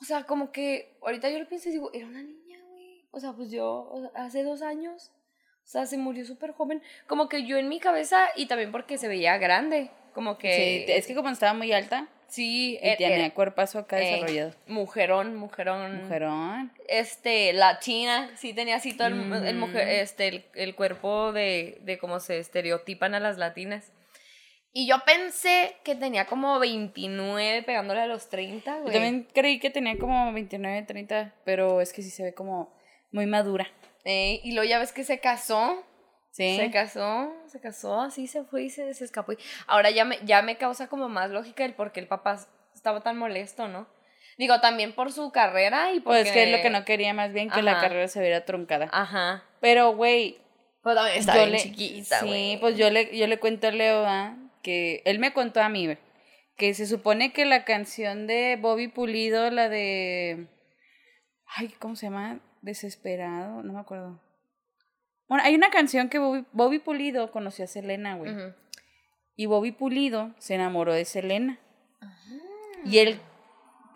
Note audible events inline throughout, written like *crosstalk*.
O sea, como que ahorita yo lo pienso y digo, era una niña, güey. O sea, pues yo o sea, hace dos años, o sea, se murió súper joven. Como que yo en mi cabeza, y también porque se veía grande, como que... Sí, es que como estaba muy alta Sí, y er- tenía er- cuerpazo acá eh, desarrollado. mujerón, mujerón. Mujerón. Este, la china, sí tenía así todo el, el Ujú. mujer, este, el, el cuerpo de, de cómo se estereotipan a las latinas. Y yo pensé que tenía como 29 pegándole a los 30, Yo güey. también creí que tenía como 29, 30, pero es que sí se ve como muy madura. Eh, y luego ya ves que se casó. Sí. Se casó, se casó, así se fue y se, se escapó. Y Ahora ya me, ya me causa como más lógica el por qué el papá estaba tan molesto, ¿no? Digo, también por su carrera y porque... Pues que es lo que no quería más bien que la carrera se viera truncada. Ajá. Pero, güey, Pero también está yo bien le, chiquita, sí, pues yo le, yo le cuento a Leo ¿ah? Que él me contó a mí, que se supone que la canción de Bobby Pulido, la de, ay, ¿cómo se llama? Desesperado, no me acuerdo. Bueno, hay una canción que Bobby, Bobby Pulido conoció a Selena, güey. Y Bobby Pulido se enamoró de Selena. Y él,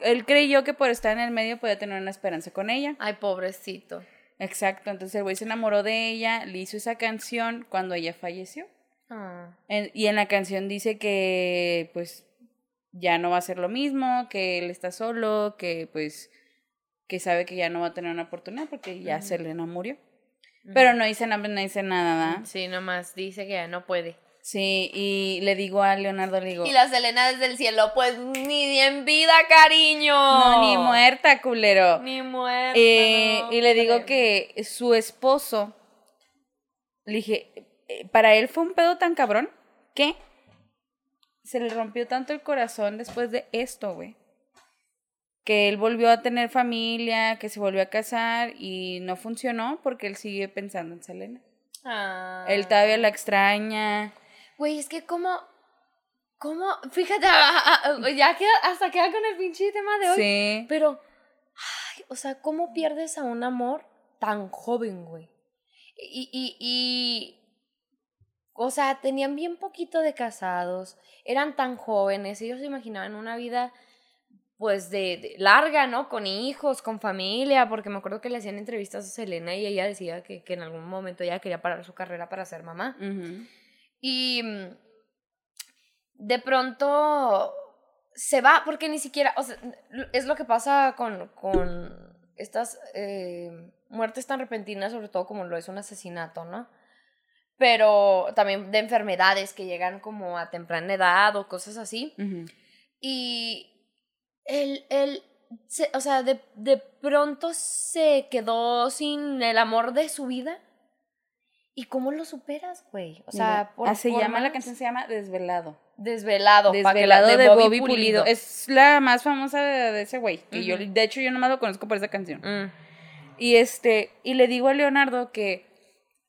él creyó que por estar en el medio podía tener una esperanza con ella. Ay, pobrecito. Exacto, entonces el güey se enamoró de ella, le hizo esa canción cuando ella falleció. Ah. En- y en la canción dice que pues ya no va a ser lo mismo, que él está solo, que pues que sabe que ya no va a tener una oportunidad porque ya Selena murió. Pero no dice nada, no dice nada, ¿verdad? Sí, nomás dice que ya no puede. Sí, y le digo a Leonardo, le digo, Y la Selena desde el cielo, pues ni en vida, cariño. no, ni muerta, culero. Ni muerta. Eh, no, y le digo que su esposo, le dije, para él fue un pedo tan cabrón que se le rompió tanto el corazón después de esto, güey. Que él volvió a tener familia, que se volvió a casar y no funcionó porque él sigue pensando en Selena. Ah. Él todavía la extraña. Güey, es que como. ¿Cómo? Fíjate, *laughs* ah, ya queda, hasta queda con el pinche tema de hoy. Sí. Pero, ay, o sea, ¿cómo pierdes a un amor tan joven, güey? Y, y, y, o sea, tenían bien poquito de casados, eran tan jóvenes, ellos se imaginaban una vida, pues, de, de larga, ¿no? Con hijos, con familia, porque me acuerdo que le hacían entrevistas a Selena y ella decía que, que en algún momento ella quería parar su carrera para ser mamá. Y mm, de pronto se va, porque ni siquiera, o sea, es lo que pasa con, con estas eh, muertes tan repentinas, sobre todo como lo es un asesinato, ¿no? Pero también de enfermedades que llegan como a temprana edad o cosas así. Y él, él se- o sea, de, de pronto se quedó sin el amor de su vida. ¿Y cómo lo superas, güey? O sea, Mira, ah, se por llama, la canción se llama Desvelado. Desvelado. Desvelado de, Bobby, Pulido. Es la más famosa de, de ese güey. Que yo, de hecho, yo nomás lo conozco por esa canción. Mm. Y este, y le digo a Leonardo que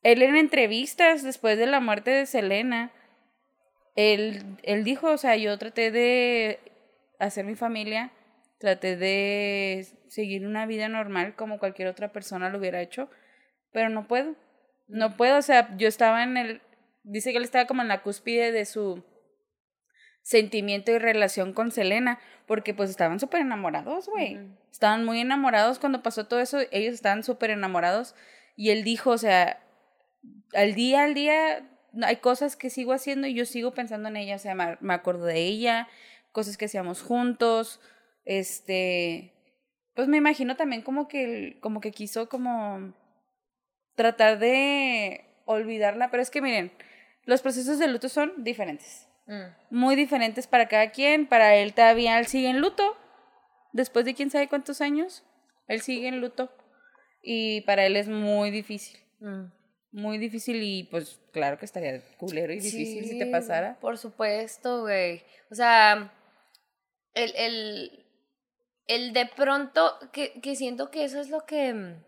él en entrevistas después de la muerte de Selena, él, él dijo, o sea, yo traté de hacer mi familia, traté de seguir una vida normal como cualquier otra persona lo hubiera hecho, pero no puedo. No puedo, o sea, yo estaba en el, dice que él estaba como en la cúspide de su sentimiento y relación con Selena, porque pues estaban súper enamorados, güey. Estaban muy enamorados cuando pasó todo eso, ellos estaban súper enamorados y él dijo, o sea, al día, al día, hay cosas que sigo haciendo y yo sigo pensando en ella, o sea, me, me acuerdo de ella, cosas que hacíamos juntos, este, pues me imagino también como que, él- como que quiso como tratar de olvidarla, pero es que miren, los procesos de luto son diferentes Mm. muy diferentes para cada quien. Para él todavía él sigue en luto. Después de quién sabe cuántos años, él sigue en luto. Y para él es muy difícil. Mm. Muy difícil y pues claro que estaría culero y difícil si te pasara. Por supuesto, güey. O sea, el, el, el de pronto, que, que siento que eso es lo que mm,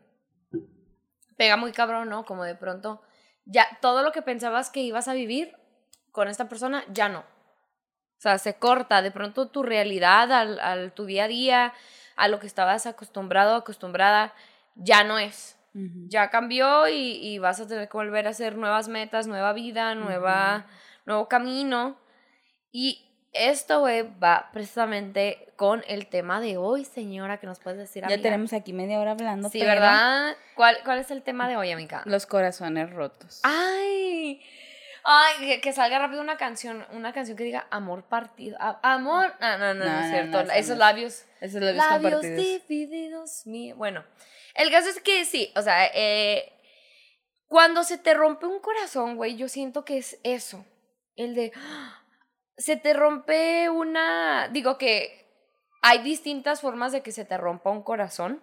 pega muy cabrón, ¿no? Como de pronto, ya todo lo que pensabas que ibas a vivir con esta persona, ya no. O sea, se corta de pronto tu realidad al, al tu día a día, a lo que estabas acostumbrado, acostumbrada, ya no es Ujú. ya cambió y, y vas a tener que volver a hacer nuevas metas, nueva vida, nueva, nuevo camino. Y esto, güey, va precisamente con el tema de hoy, señora, que nos puedes decir, Ya tenemos aquí media hora hablando. Sí, pero ¿verdad? ¿Cuál, ¿Cuál es el tema de hoy, amiga? Los corazones rotos. Ay, ay, que, que salga rápido una canción, una canción que diga amor partido. A- amor, no, no, no, no, No, es cierto. no, Esos no es. labios, Esos labios, labios compartidos. divididos mío. Bueno, el caso es que sí, o sea, eh, cuando se te rompe un corazón, güey, yo siento que es eso. El de. Se te rompe una. Digo que hay distintas formas de que se te rompa un corazón.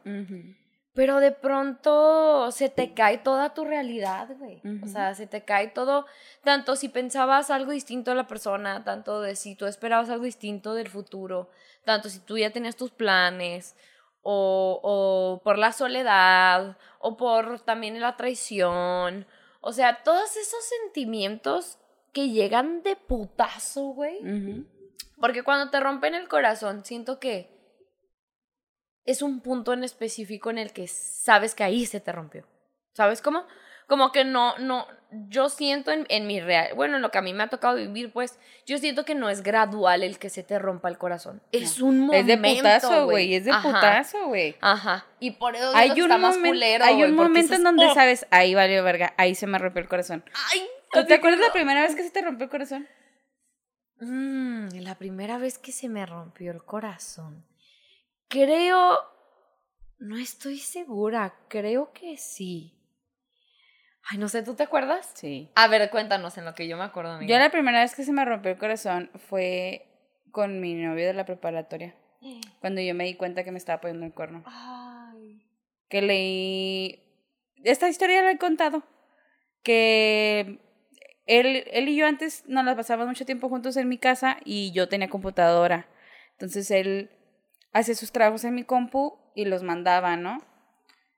Pero de pronto se te cae toda tu realidad, güey. O sea, se te cae todo, tanto si pensabas algo distinto de la persona, tanto de si tú esperabas algo distinto del futuro, tanto si tú ya tenías tus planes, o, o por la soledad, o por también la traición. O sea, todos esos sentimientos que llegan de putazo, güey. Porque cuando te rompen el corazón, siento que es un punto en específico en el que sabes que ahí se te rompió. ¿Sabes cómo? Como que no, no, yo siento en, en mi real, bueno, en lo que a mí me ha tocado vivir, pues, yo siento que no es gradual el que se te rompa el corazón. Es un momento, Es de putazo, güey. Es de Ajá, putazo, güey. Ajá. Y por eso Hay un, está más culero, hay un momento en donde "Oh, sabes, ahí valió verga, ahí se me rompió el corazón. Ay, ¿Tú te acuerdas la amigo". primera vez que se te rompió el corazón? Mm, la primera vez que se me rompió el corazón. Creo. No estoy segura. Creo que sí. Ay, no sé, ¿tú te acuerdas? Sí. A ver, cuéntanos en lo que yo me acuerdo, amiga. Yo la primera vez que se me rompió el corazón fue con mi novio de la preparatoria. *gasps* Cuando yo me di cuenta que me estaba poniendo el cuerno. Ay. Que leí... Esta historia la he contado. Que él, él y yo antes nos la pasábamos mucho tiempo juntos en mi casa y yo tenía computadora. Entonces él hacía sus trabajos en mi compu y los mandaba, ¿no?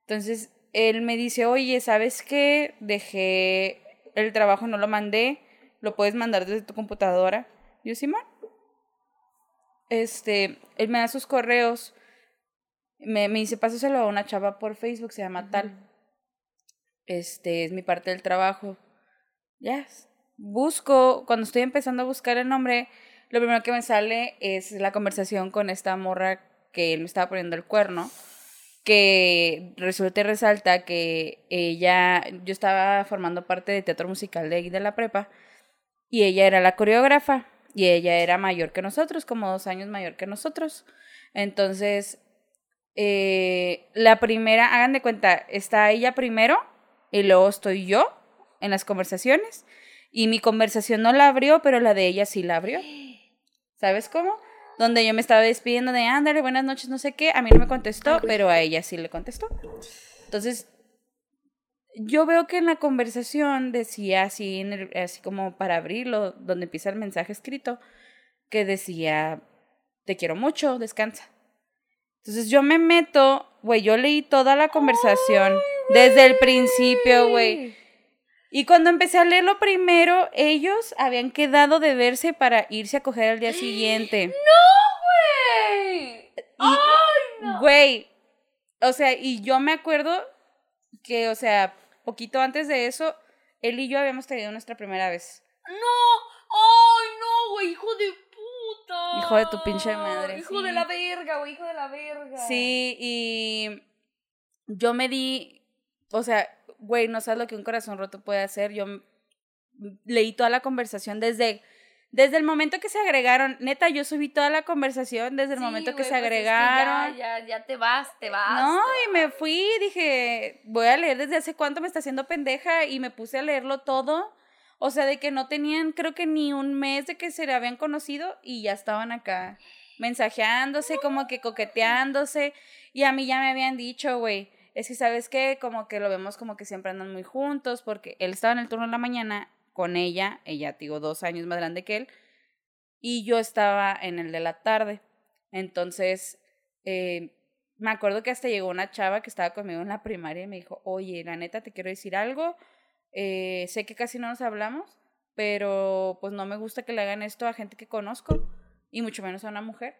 Entonces él me dice, oye, ¿sabes qué? Dejé el trabajo, no lo mandé, lo puedes mandar desde tu computadora. Yo, Simón. Este, él me da sus correos, me, me dice, pásaselo a una chava por Facebook, se llama tal. Este, es mi parte del trabajo. Ya, busco, cuando estoy empezando a buscar el nombre, lo primero que me sale es la conversación con esta morra que él me estaba poniendo el cuerno, que resulta y resalta que ella, yo estaba formando parte de teatro musical de ahí de la prepa, y ella era la coreógrafa, y ella era mayor que nosotros, como dos años mayor que nosotros. Entonces, eh, la primera, hagan de cuenta, está ella primero, y luego estoy yo en las conversaciones, y mi conversación no la abrió, pero la de ella sí la abrió. *gasps* ¿Sabes cómo? Donde yo me estaba despidiendo de, ándale, buenas noches, no sé qué. A mí no me contestó, pero a ella sí le contestó. Entonces, yo veo que en la conversación decía así, en el- así como para abrirlo, donde empieza el mensaje escrito, que decía, te quiero mucho, descansa. Entonces yo me meto, güey, yo leí toda la conversación desde el principio, güey. Y cuando empecé a leerlo primero, ellos habían quedado de verse para irse a coger al día siguiente. *gasps* ¡Güey! Y, güey, o sea, y yo me acuerdo que, o sea, poquito antes de eso, él y yo habíamos tenido nuestra primera vez. ¡No! ¡Ay, no, güey! ¡Hijo de puta! Hijo de tu pinche madre, ¡Hijo sí. de la verga, güey! ¡Hijo de la verga! Sí, y yo me di, o sea, güey, no sabes lo que un corazón roto puede hacer. Yo leí toda la conversación desde, desde el momento que se agregaron. Neta, yo subí toda la conversación desde el Sí, momento que se pues es que agregaron. ya, ya, ya te vas, te vas. No, y me fui, dije, voy a leer desde hace cuánto me está haciendo pendeja y me puse a leerlo todo. O sea, de que no tenían, creo que ni un mes de que se habían conocido y ya estaban acá mensajeándose, como que coqueteándose. Y a mí ya me habían dicho, güey, es que sabes qué, como que lo vemos como que siempre andan muy juntos, porque él estaba en el turno de la mañana con ella, ella, digo, dos años más grande que él, y yo estaba en el de la tarde. Entonces, eh, me acuerdo que hasta llegó una chava que estaba conmigo en la primaria y me dijo, oye, la neta, te quiero decir algo, eh, sé que casi no nos hablamos, pero pues no me gusta que le hagan esto a gente que conozco, y mucho menos a una mujer.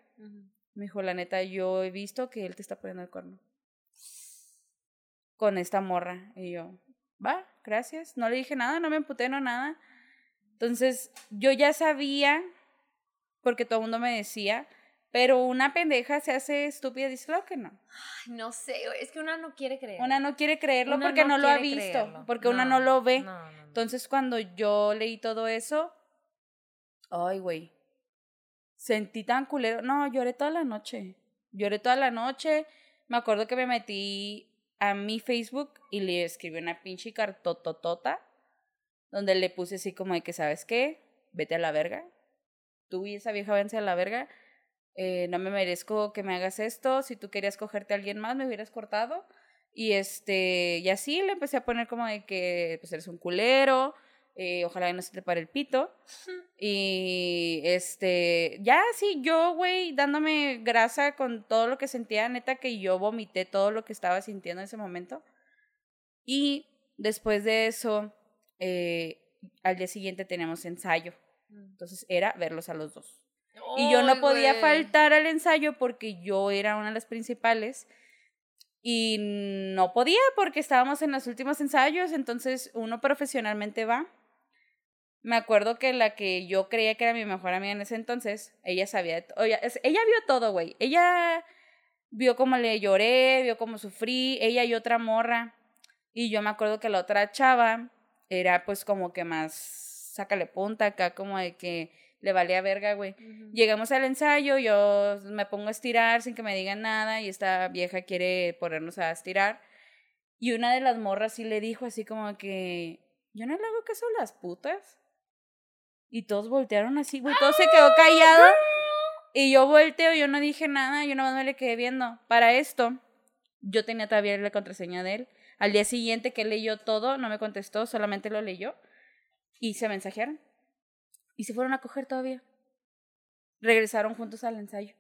Me dijo, la neta, yo he visto que él te está poniendo el cuerno. Con esta morra. Y yo, va, gracias. No le dije nada, no me emputé, no nada. Entonces, yo ya sabía porque todo el mundo me decía, pero una pendeja se hace estúpida y dice, claro que no. Ay, no sé, es que una no quiere creer. Una no quiere creerlo Una porque no no, lo ha visto, creerlo. porque una No, lo ve. No. Entonces, cuando yo leí todo eso, ay, güey, sentí tan culero. No, lloré toda la noche. Lloré toda la noche. Me acuerdo que me metí a mi Facebook y le escribí una pinche cartototota donde le puse así como de que, ¿sabes qué? Vete a la verga. Tú y esa vieja váyanse a la verga. Eh, no me merezco que me hagas esto. Si tú querías cogerte a alguien más, me hubieras cortado. Y este, y así le empecé a poner como de que pues eres un culero, eh, ojalá que no se te pare el pito. Y este, ya sí, yo, güey, dándome grasa con todo lo que sentía, neta que yo vomité todo lo que estaba sintiendo en ese momento. Y después de eso, eh, al día siguiente teníamos ensayo. Entonces era verlos a los dos. Y yo no podía güey. faltar al ensayo porque yo era una de las principales. Y no podía porque estábamos en los últimos ensayos, entonces uno profesionalmente va. Me acuerdo que la que yo creía que era mi mejor amiga en ese entonces, ella sabía, ella, ella vio todo, güey. Ella vio cómo le lloré, vio cómo sufrí, ella y otra morra. Y yo me acuerdo que la otra chava era pues como que más, sácale punta acá, como de que le valía verga, güey. Ujú. Llegamos al ensayo, yo me pongo a estirar sin que me digan nada y esta vieja quiere ponernos a estirar. Y una de las morras sí le dijo así como que, yo no le hago caso a las putas. Y todos voltearon así, güey, todo se quedó callado. Y yo volteo, yo no dije nada, yo nomás me le quedé viendo. Para esto, yo tenía todavía la contraseña de él. Al día siguiente que leyó todo, no me contestó, solamente lo leyó. Y se mensajearon. Y se fueron a coger todavía. Regresaron juntos al ensayo.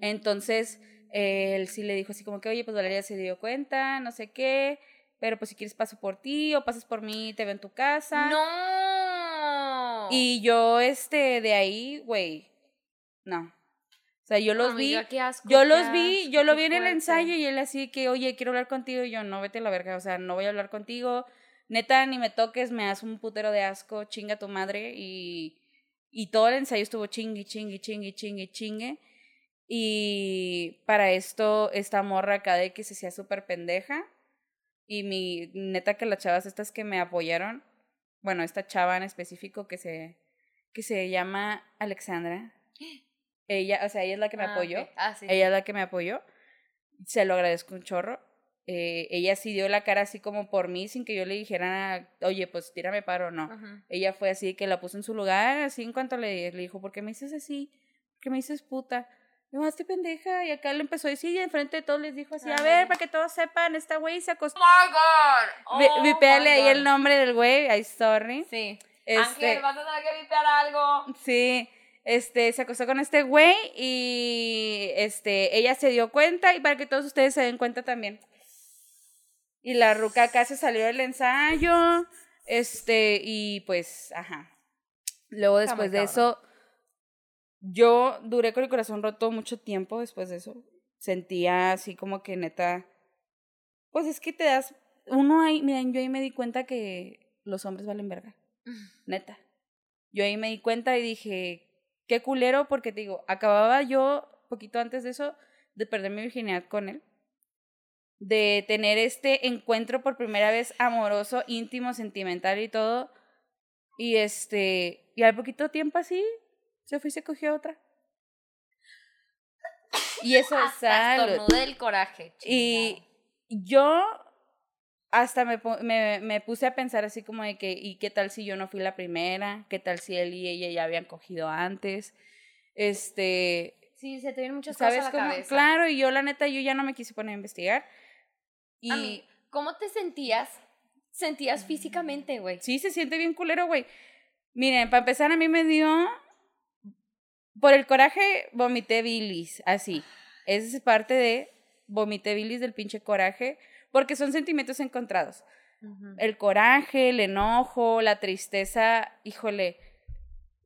Entonces, él sí le dijo así como que, oye, pues Valeria se dio cuenta, no sé qué, pero pues si quieres paso por ti o pasas por mí, te veo en tu casa. No. Y yo, este, de ahí, güey, no. O sea, yo los vi, Amiga, asco, yo los vi, yo lo vi en el fuerte. ensayo y él así que, oye, quiero hablar contigo y yo, no, vete a la verga, o sea, no voy a hablar contigo, neta, ni me toques, me das un putero de asco, chinga tu madre y, y todo el ensayo estuvo chingui, chingui, chingui, chingui, chingue. Y para esto, esta morra acá de que se hacía súper pendeja. Y mi, neta que las chavas estas que me apoyaron, bueno, esta chava en específico que se, que se llama Alexandra. *gasps* Ella, o sea, ella es la que me Ah, apoyó. Ah, sí. Ella es la que me apoyó. Se lo agradezco un chorro. Eh, ella sí dio la cara así como por mí, sin que yo le dijera, oye, pues tírame paro o no. Ella fue así que la puso en su lugar, así en cuanto le, le dijo, ¿por qué me dices así? ¿Por qué me dices puta? No, hazte pendeja. Y acá le empezó a decir, y enfrente de todos les dijo así, a ver, para que todos sepan, esta güey se acostó. Oh my God. Oh Vipéale my ahí el nombre del güey, ay, sorry. Sí. Este, Ángel, vas a tener que vipear algo. Sí, este, se acostó con este güey y este, ella se dio cuenta y para que todos ustedes se den cuenta también. Y la ruca acá se salió del ensayo, este, y pues, ajá. Luego después de eso, yo duré con el corazón roto mucho tiempo después de eso. Sentía así como que neta, pues es que te das, uno ahí, miren, yo ahí me di cuenta que los hombres valen verga *laughs* neta. Yo ahí me di cuenta y dije, qué culero, porque te digo, acababa yo, poquito antes de eso, de perder mi virginidad con él. De tener este encuentro por primera vez amoroso, íntimo, sentimental y todo. Y este, y al poquito tiempo así, se fue y se cogió otra. *laughs* Y eso es salud. del coraje. Y yo hasta me, me, me puse a pensar así como de que, ¿y qué tal si yo no fui la primera? ¿Qué tal si él y ella ya habían cogido antes? Este, Sí, se te vienen muchas ¿sabes cosas a la cómo? cabeza. Claro, y yo la neta, yo ya no me quise poner a investigar. Y A mí, ¿cómo te sentías? Sentías físicamente, güey. sí, se siente bien culero, güey. Miren, para empezar, a mí me dio, por el coraje, vomité bilis, así. Esa es parte de vomité bilis del pinche coraje, porque son sentimientos encontrados. El coraje, el enojo, la tristeza, híjole,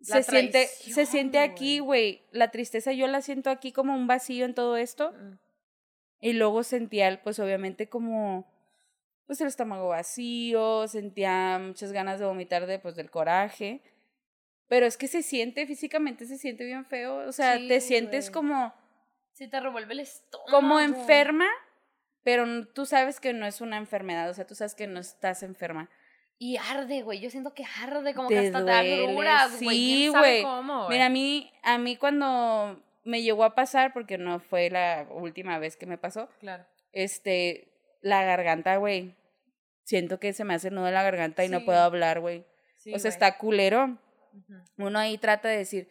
La se siente, se siente aquí, güey. La tristeza yo la siento aquí como un vacío en todo esto. Y luego sentía, pues obviamente como, pues el estómago vacío, sentía muchas ganas de vomitar de, pues, del coraje. Pero es que se siente, físicamente se siente bien feo. O sea, Sí, te sientes güey. como, Sí te revuelve el estómago. como enferma, pero tú sabes que no es una enfermedad. O sea, tú sabes que no estás enferma. Y arde, güey. Yo siento que arde, como Te que hasta te duele, da agruras, güey. sí, ¿Quién sabe güey. cómo, güey? Mira, a mí, a mí cuando me llegó a pasar, porque no fue la última vez que me pasó, Claro. este, la garganta, güey. Siento que se me hace nudo en la garganta y no puedo hablar, güey. Sí, o sea, güey. está culero. Uno ahí trata de decir,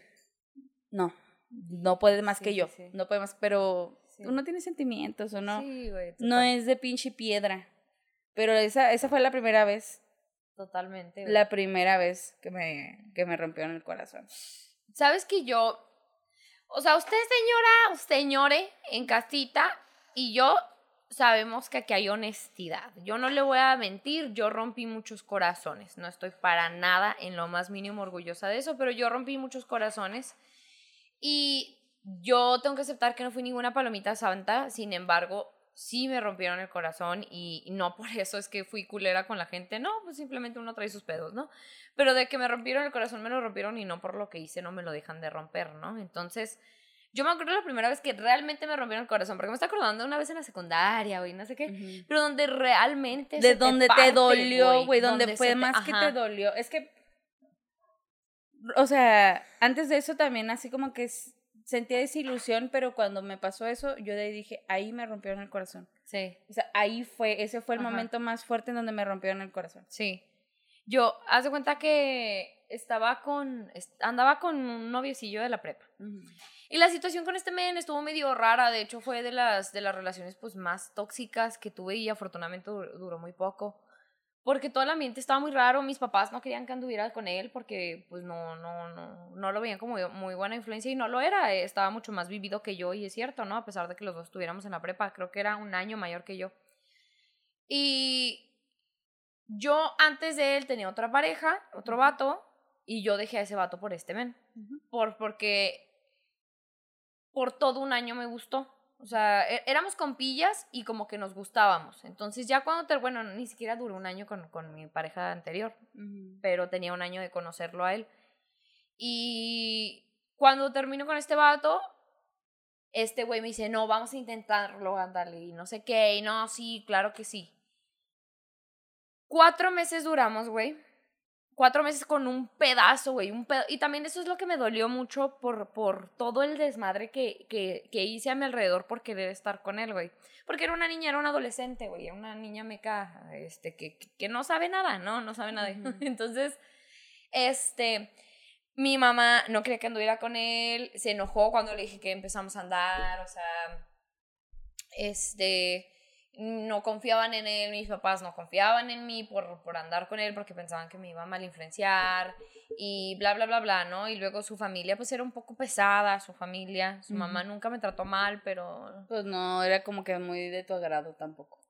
no, no puede más Sí, que yo, sí. no puede más, pero Sí. uno tiene sentimientos, ¿o no? Güey. no es de pinche piedra. Pero esa, esa fue la primera vez, Totalmente. güey. la primera vez que me, que me rompieron el corazón. Sabes que yo, o sea, usted señora, señore, en casita, y yo sabemos que aquí hay honestidad. Yo no le voy a mentir, yo rompí muchos corazones. No estoy para nada en lo más mínimo orgullosa de eso, pero yo rompí muchos corazones. Y yo tengo que aceptar que no fui ninguna palomita santa, sin embargo, sí me rompieron el corazón y no por eso es que fui culera con la gente, no, pues simplemente uno trae sus pedos, ¿no? Pero de que me rompieron el corazón, me lo rompieron y no por lo que hice, no me lo dejan de romper, ¿no? Entonces, yo me acuerdo la primera vez que realmente me rompieron el corazón, porque me está acordando una vez en la secundaria, güey, no sé qué, pero donde realmente... De se donde te, parte, dolió, güey, donde, fue te- más que te dolió. Es que, o sea, antes de eso también así como que sentía desilusión, pero cuando me pasó eso, yo de ahí dije, ahí me rompieron el corazón. Sí. O sea, ahí fue, ese fue el Ajá. momento más fuerte en donde me rompieron el corazón. Sí. Yo, haz de cuenta que estaba con, andaba con un noviecillo de la prepa. Y la situación con este men estuvo medio rara, de hecho fue de las, de las relaciones pues más tóxicas que tuve y afortunadamente dur- duró muy poco. Porque todo el ambiente estaba muy raro, mis papás no querían que anduviera con él porque pues no, no, no, no lo veían como muy buena influencia y no lo era, eh, estaba mucho más vivido que yo y es cierto, ¿no? A pesar de que los dos estuviéramos en la prepa, creo que era un año mayor que yo. Y yo antes de él tenía otra pareja, otro vato, y yo dejé a ese vato por este men. Por, porque por todo un año me gustó. O sea, é- éramos compillas y como que nos gustábamos. Entonces ya cuando, te, bueno, ni siquiera duró un año con, con mi pareja anterior, pero tenía un año de conocerlo a él. Y cuando termino con este vato, este güey me dice, no, vamos a intentarlo, ándale, y no sé qué, y no, sí, claro que sí. Cuatro meses duramos, güey. Cuatro meses con un pedazo, güey. Un pedo- Y también eso es lo que me dolió mucho por, por todo el desmadre que, que, que hice a mi alrededor por querer estar con él, güey. Porque era una niña, era una adolescente, güey. Era una niña meca, este, que, que- no sabe nada, ¿no? No sabe nada. *laughs* Entonces, este, mi mamá no quería que anduviera con él. Se enojó cuando le dije que empezamos a andar, o sea, este, no confiaban en él, mis papás no confiaban en mí por, por andar con él porque pensaban que me iba a mal influenciar y bla, bla, bla, bla, ¿no? Y luego su familia pues era un poco pesada, su familia, su mamá nunca me trató mal, pero Pues no, era como que muy de tu agrado tampoco.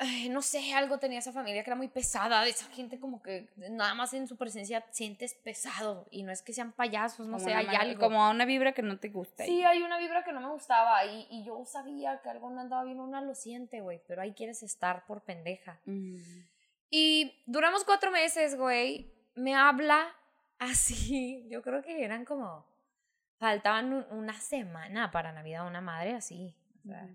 Ay, no sé, algo tenía esa familia que era muy pesada, de esa gente como que nada más en su presencia sientes pesado y no es que sean payasos, no Como sé, hay algo. Como una vibra que no te gusta. Sí, hay una vibra que no me gustaba y, y yo sabía que algo no andaba bien, una lo siente, güey, pero ahí quieres estar por pendeja. Ujú. Y duramos cuatro meses, güey. Me habla así. *laughs* Yo creo que eran como. Faltaban un- una semana para Navidad, una madre así. o sea.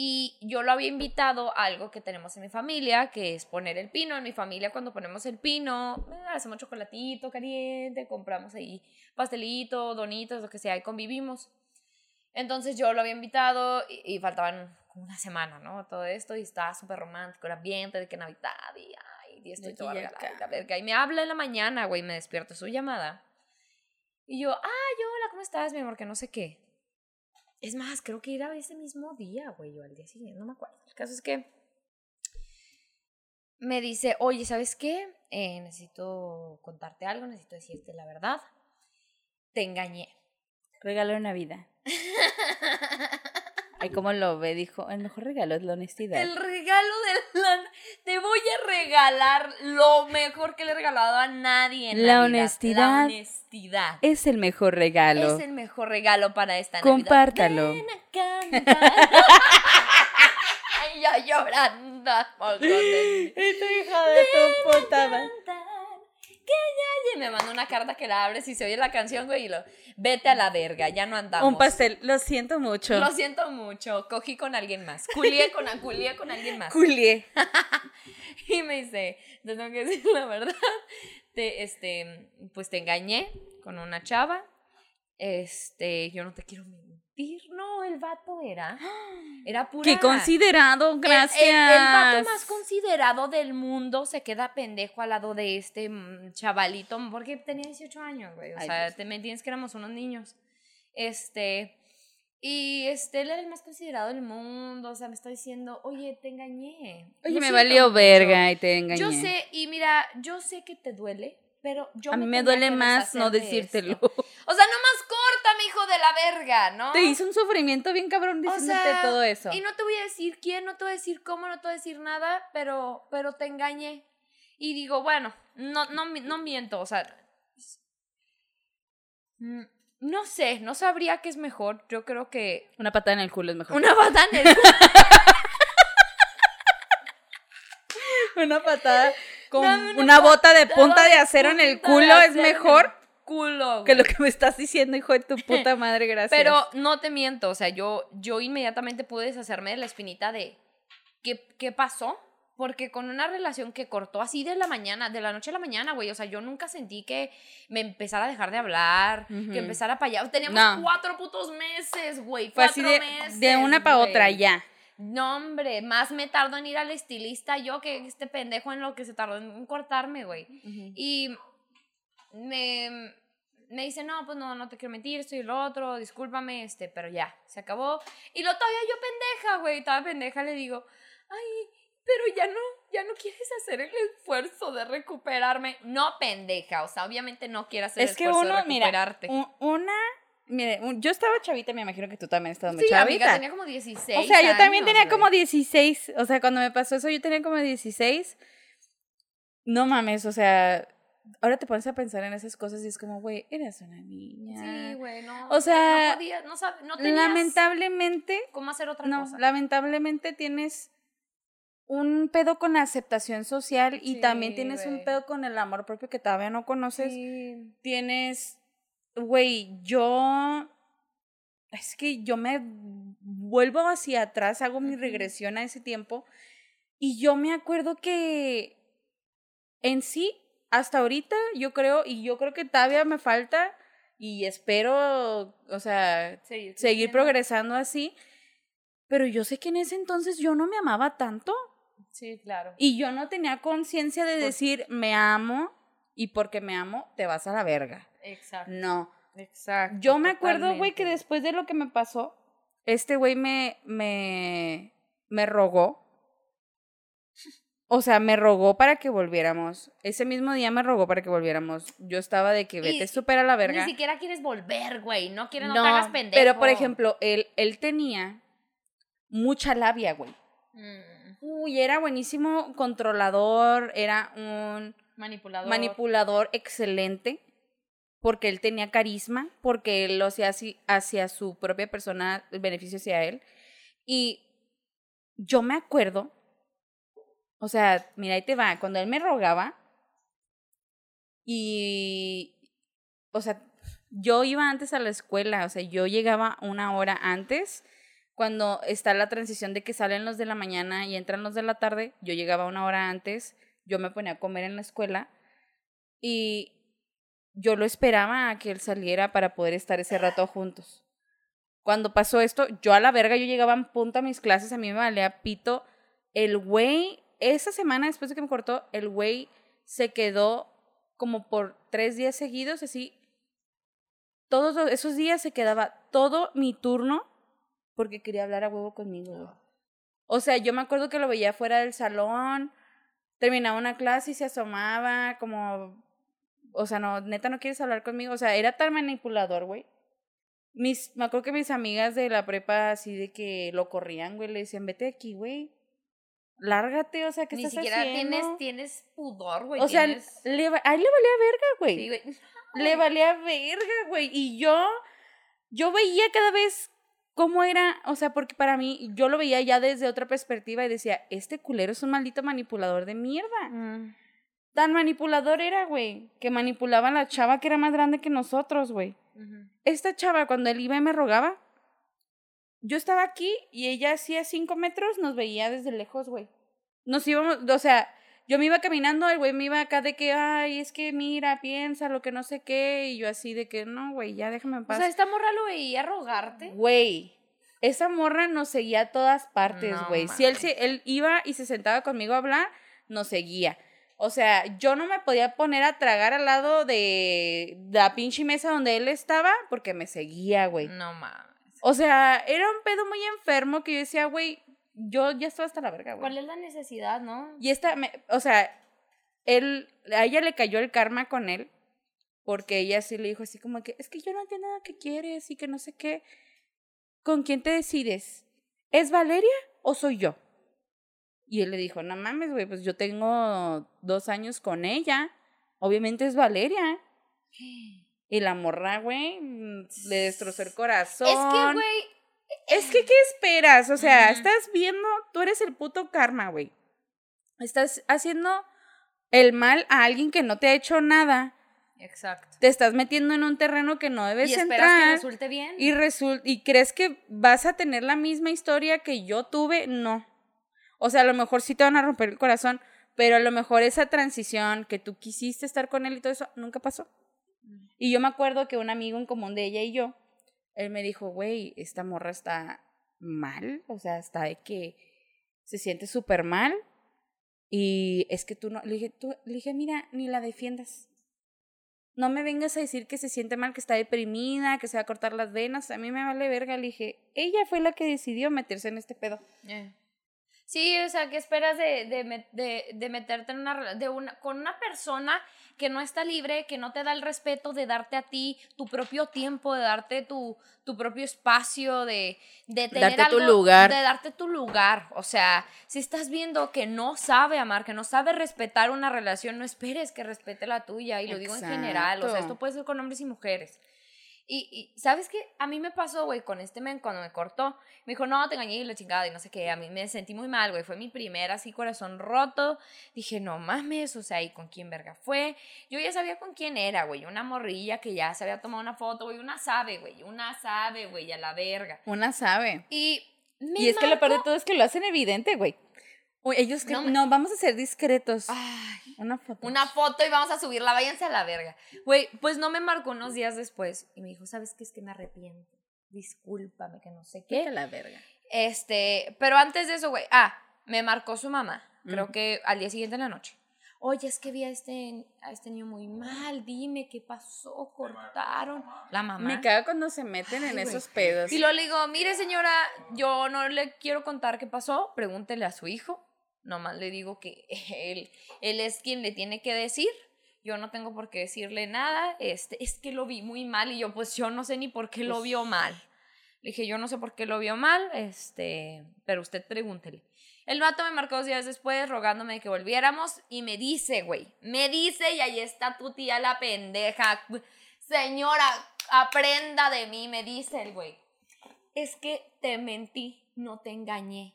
Y yo lo había invitado a algo que tenemos en mi familia, que es poner el pino. En mi familia, cuando ponemos el pino, eh, hacemos chocolatito caliente, compramos ahí pastelito, donitos, lo que sea, y convivimos. Entonces yo lo había invitado y, y faltaban como una semana, ¿no? Todo esto y estaba súper romántico el ambiente de que Navidad y, ay, y esto De y todo, aquí y la, acá. la verga. Y me habla en la mañana, güey, me despierto su llamada. Y yo, ay, hola, ¿cómo estás, mi amor? Que no sé qué. Es más, creo que era ese mismo día, güey, o al día siguiente, no me acuerdo. El caso es que me dice, oye, ¿sabes qué? Eh, necesito contarte algo, necesito decirte la verdad. Te engañé. Regalo de Navidad. *laughs* Ay, cómo lo ve, dijo. El mejor regalo es la honestidad. El regalo de la... Te voy a regalar lo mejor que le he regalado a nadie en La Navidad. honestidad. La honestidad. Es el mejor regalo. Es el mejor regalo para esta Compártalo. Navidad. Cantar. *laughs* Ay, ya llorando. Esta hija de tu puta madre. Cantar, Que ya me mandó una carta que la abres y se oye la canción, güey, y lo, vete a la verga, ya no andamos. Un pastel, lo siento mucho. Lo siento mucho, cogí con alguien más, culié con, culié con alguien más. Culié. *laughs* y me dice, te tengo que decir la verdad, te, este, pues te engañé con una chava, este, yo no te quiero mentir, no, el vato era, *gasps* era pura... Qué considerado, gracias. El, el vato más considerado del mundo se queda pendejo al lado de este mm, chavalito, porque tenía 18 años, güey. O Ay, sea, te me entiendes que éramos unos niños. Este. Y este, él era el más considerado del mundo. O sea, me está diciendo, oye, te engañé. Oye, me valió mucho". verga y te engañé. Yo sé, y mira, yo sé que te duele, pero yo A mí me duele más no decírtelo. esto. O sea, no más corta, mi hijo de la verga, ¿no? Te hizo un sufrimiento bien cabrón O diciéndote sea, todo eso. Y no te voy a decir quién, no te voy a decir cómo, no te voy a decir nada, pero, pero te engañé. Y digo, bueno, no, no, no miento, o sea. mm, No sé, no sabría qué es mejor. Yo creo que. Una patada en el culo es mejor. Una patada en el *laughs* culo. Una patada con Dame una una bota de punta de acero en el culo es mejor culo. que lo que me estás diciendo, hijo de tu puta madre, gracias. Pero no te miento, o sea, yo, yo inmediatamente pude deshacerme de la espinita de qué, qué pasó. Porque con una relación que cortó así de la mañana, de la noche a la mañana, güey. O sea, yo nunca sentí que me empezara a dejar de hablar, que empezara para allá. Teníamos No. cuatro putos meses, güey. Fue así cuatro de, meses, de una para otra ya. No, hombre, más me tardo en ir al estilista yo que este pendejo en lo que se tardó en cortarme, güey. Y me, me dice, no, pues no, no te quiero mentir, esto y lo otro, discúlpame, este, pero ya, se acabó. Y lo todavía yo pendeja, güey, toda pendeja le digo, ay, pero ya no, ya no quieres hacer el esfuerzo de recuperarme. No, pendeja, o sea, obviamente no quieres hacer Es el que esfuerzo uno, de mira, recuperarte. un- una, mire, yo estaba chavita, me imagino que tú también estabas muy sí, chavita. amiga, tenía como 16 o sea, yo también tenía como 16, o sea, cuando me pasó eso yo tenía como 16. No mames, o sea, ahora te pones a pensar en esas cosas y es como, güey, eres una niña. Sí, güey, no. O sea, no podías, no, sab- no tenías lamentablemente, cómo hacer otra no, cosa. lamentablemente tienes un pedo con la aceptación social y Sí, también tienes un pedo con el amor propio que todavía no conoces. Sí. Tienes, güey, yo, es que yo me vuelvo hacia atrás, hago mi regresión a ese tiempo y yo me acuerdo que en sí, hasta ahorita, yo creo, y yo creo que todavía me falta y espero, o sea, Seguir, progresando así, pero yo sé que en ese entonces yo no me amaba tanto Sí, claro. y yo no tenía conciencia de decir me amo y porque me amo te vas a la verga. Exacto. No. Exacto. Yo me acuerdo, güey, que después de lo que me pasó, este güey me, me, me rogó. O sea, me rogó para que volviéramos. Ese mismo día me rogó para que volviéramos. Yo estaba de que vete Y- súper a la verga. Ni siquiera quieres volver, güey. No quieres, no, no, te hagas pendejo. pero por ejemplo, él, él tenía mucha labia, güey. Mm, Uy, era buenísimo controlador, era un manipulador. manipulador excelente, porque él tenía carisma, porque él lo hacía así hacia su propia persona, el beneficio hacia él. Y yo me acuerdo, o sea, mira, ahí te va, cuando él me rogaba, y, o sea, yo iba antes a la escuela, o sea, yo llegaba una hora antes. Cuando está la transición de que salen los de la mañana y entran los de la tarde, yo llegaba una hora antes, yo me ponía a comer en la escuela y yo lo esperaba a que él saliera para poder estar ese rato juntos. Cuando pasó esto, yo a la verga, yo llegaba en punto a mis clases, a mí me valía pito. El güey, esa semana después de que me cortó, el güey se quedó como por tres días seguidos, así. Todos esos días se quedaba todo mi turno porque quería hablar a huevo conmigo. güey. O sea, yo me acuerdo que lo veía fuera del salón, terminaba una clase y se asomaba como, o sea, no, neta no quieres hablar conmigo. O sea, era tan manipulador, güey. Mis, me acuerdo que mis amigas de la prepa así de que lo corrían, güey, le decían, vete de aquí, güey. Lárgate, o sea, ¿qué Ni estás siquiera haciendo? tienes, tienes pudor, güey. o sea, le, va- a él le valía verga, güey. Sí, güey. Le valía verga, güey. Y yo, yo veía cada vez cómo era, o sea, porque para mí, yo lo veía ya desde otra perspectiva y decía, este culero es un maldito manipulador de mierda. Mm. Tan manipulador era, güey, que manipulaba a la chava que era más grande que nosotros, güey. Esta chava, cuando él iba y me rogaba, yo estaba aquí y ella hacía cinco metros, nos veía desde lejos, güey. Nos íbamos, o sea, yo me iba caminando, el güey me iba acá de que, ay, es que mira, piensa lo que no sé qué, y yo así de que, no, güey, ya déjame en O paz. sea, esta morra lo veía rogarte. Güey, esa morra nos seguía a todas partes, No güey. si él, se, él iba y se sentaba conmigo a hablar, nos seguía. O sea, yo no me podía poner a tragar al lado de la pinche mesa donde él estaba porque me seguía, güey. No mames. O sea, era un pedo muy enfermo que yo decía, güey, yo ya estoy hasta la verga, güey. ¿Cuál es la necesidad, no? Y esta, me- o sea, él, a ella le cayó el karma con él, porque ella sí le dijo así como que, es que yo no entiendo nada que quieres y que no sé qué. ¿Con quién te decides? ¿Es Valeria o soy yo? Y él le dijo, no mames, güey, pues yo tengo dos años con ella. Obviamente es Valeria. *gasps* Y la morra, güey, mm, le destrozó el corazón. Es que, güey, Es que, ¿qué esperas? O sea, estás viendo, tú eres el puto karma, güey. Estás haciendo el mal a alguien que no te ha hecho nada. exacto. Te estás metiendo en un terreno que no debes Y esperas que entrar. resulte bien. y, resul- y crees que vas a tener la misma historia que yo tuve. No. O sea, a lo mejor sí te van a romper el corazón, pero a lo mejor esa transición que tú quisiste estar con él y todo eso nunca pasó. Y yo me acuerdo que un amigo en común de ella y yo, él me dijo, güey, esta morra está mal, o sea, está de que se siente súper mal. Y es que tú no, le dije, tú, le dije, mira, ni la defiendas. No me vengas a decir que se siente mal, que está deprimida, que se va a cortar las venas. A mí me vale verga. Le dije, ella fue la que decidió meterse en este pedo. Eh. Sí, o sea, ¿qué esperas de, de, de, de meterte en una, de una con una persona que no está libre, que no te da el respeto de darte a ti tu propio tiempo, de darte tu, tu propio espacio, de, de tener Darte tu lugar. de darte tu lugar. O sea, si estás viendo que no sabe amar, que no sabe respetar una relación, no esperes que respete la tuya. Y lo digo en general, o sea, esto puede ser con hombres y mujeres. Y, y ¿sabes qué? A mí me pasó, güey, con este men cuando me cortó. Me dijo, no, te engañé y la chingada y no sé qué. A mí me sentí muy mal, güey. Fue mi primera así corazón roto. Dije, no mames, o sea, ¿y con quién verga fue? Yo ya sabía con quién era, güey. Una morrilla que ya se había tomado una foto, güey. Una sabe, güey. Una sabe, güey, a la verga. Una sabe. Y me y es que lo peor de todo es que lo hacen evidente, güey. Ellos que No vamos a ser discretos. Ay, Una foto. una foto y vamos a subirla, váyanse a la verga. Güey, pues no me marcó unos días después y me dijo, ¿sabes qué? Es que me arrepiento. Discúlpame, que no sé qué. A la verga. Este, pero antes de eso, güey, ah, me marcó su mamá, creo que al día siguiente en la noche. Oye, es que vi a este, a este niño muy mal, dime qué pasó, cortaron. La mamá. Me caga cuando se meten Ay, en esos pedos. Y luego le digo, mire señora, yo no le quiero contar qué pasó, pregúntele a su hijo. Nomás le digo que *laughs* él, él es quien le tiene que decir. Yo no tengo por qué decirle nada. Este, es que lo vi muy mal y yo pues yo no sé ni por qué lo Pues vio mal. Le dije, yo no sé por qué lo vio mal, este, pero usted pregúntele. El vato me marcó dos días después rogándome que volviéramos y me dice, güey, me dice y ahí está tu tía la pendeja. Señora, aprenda de mí, me dice el güey. Es que te mentí, no te engañé.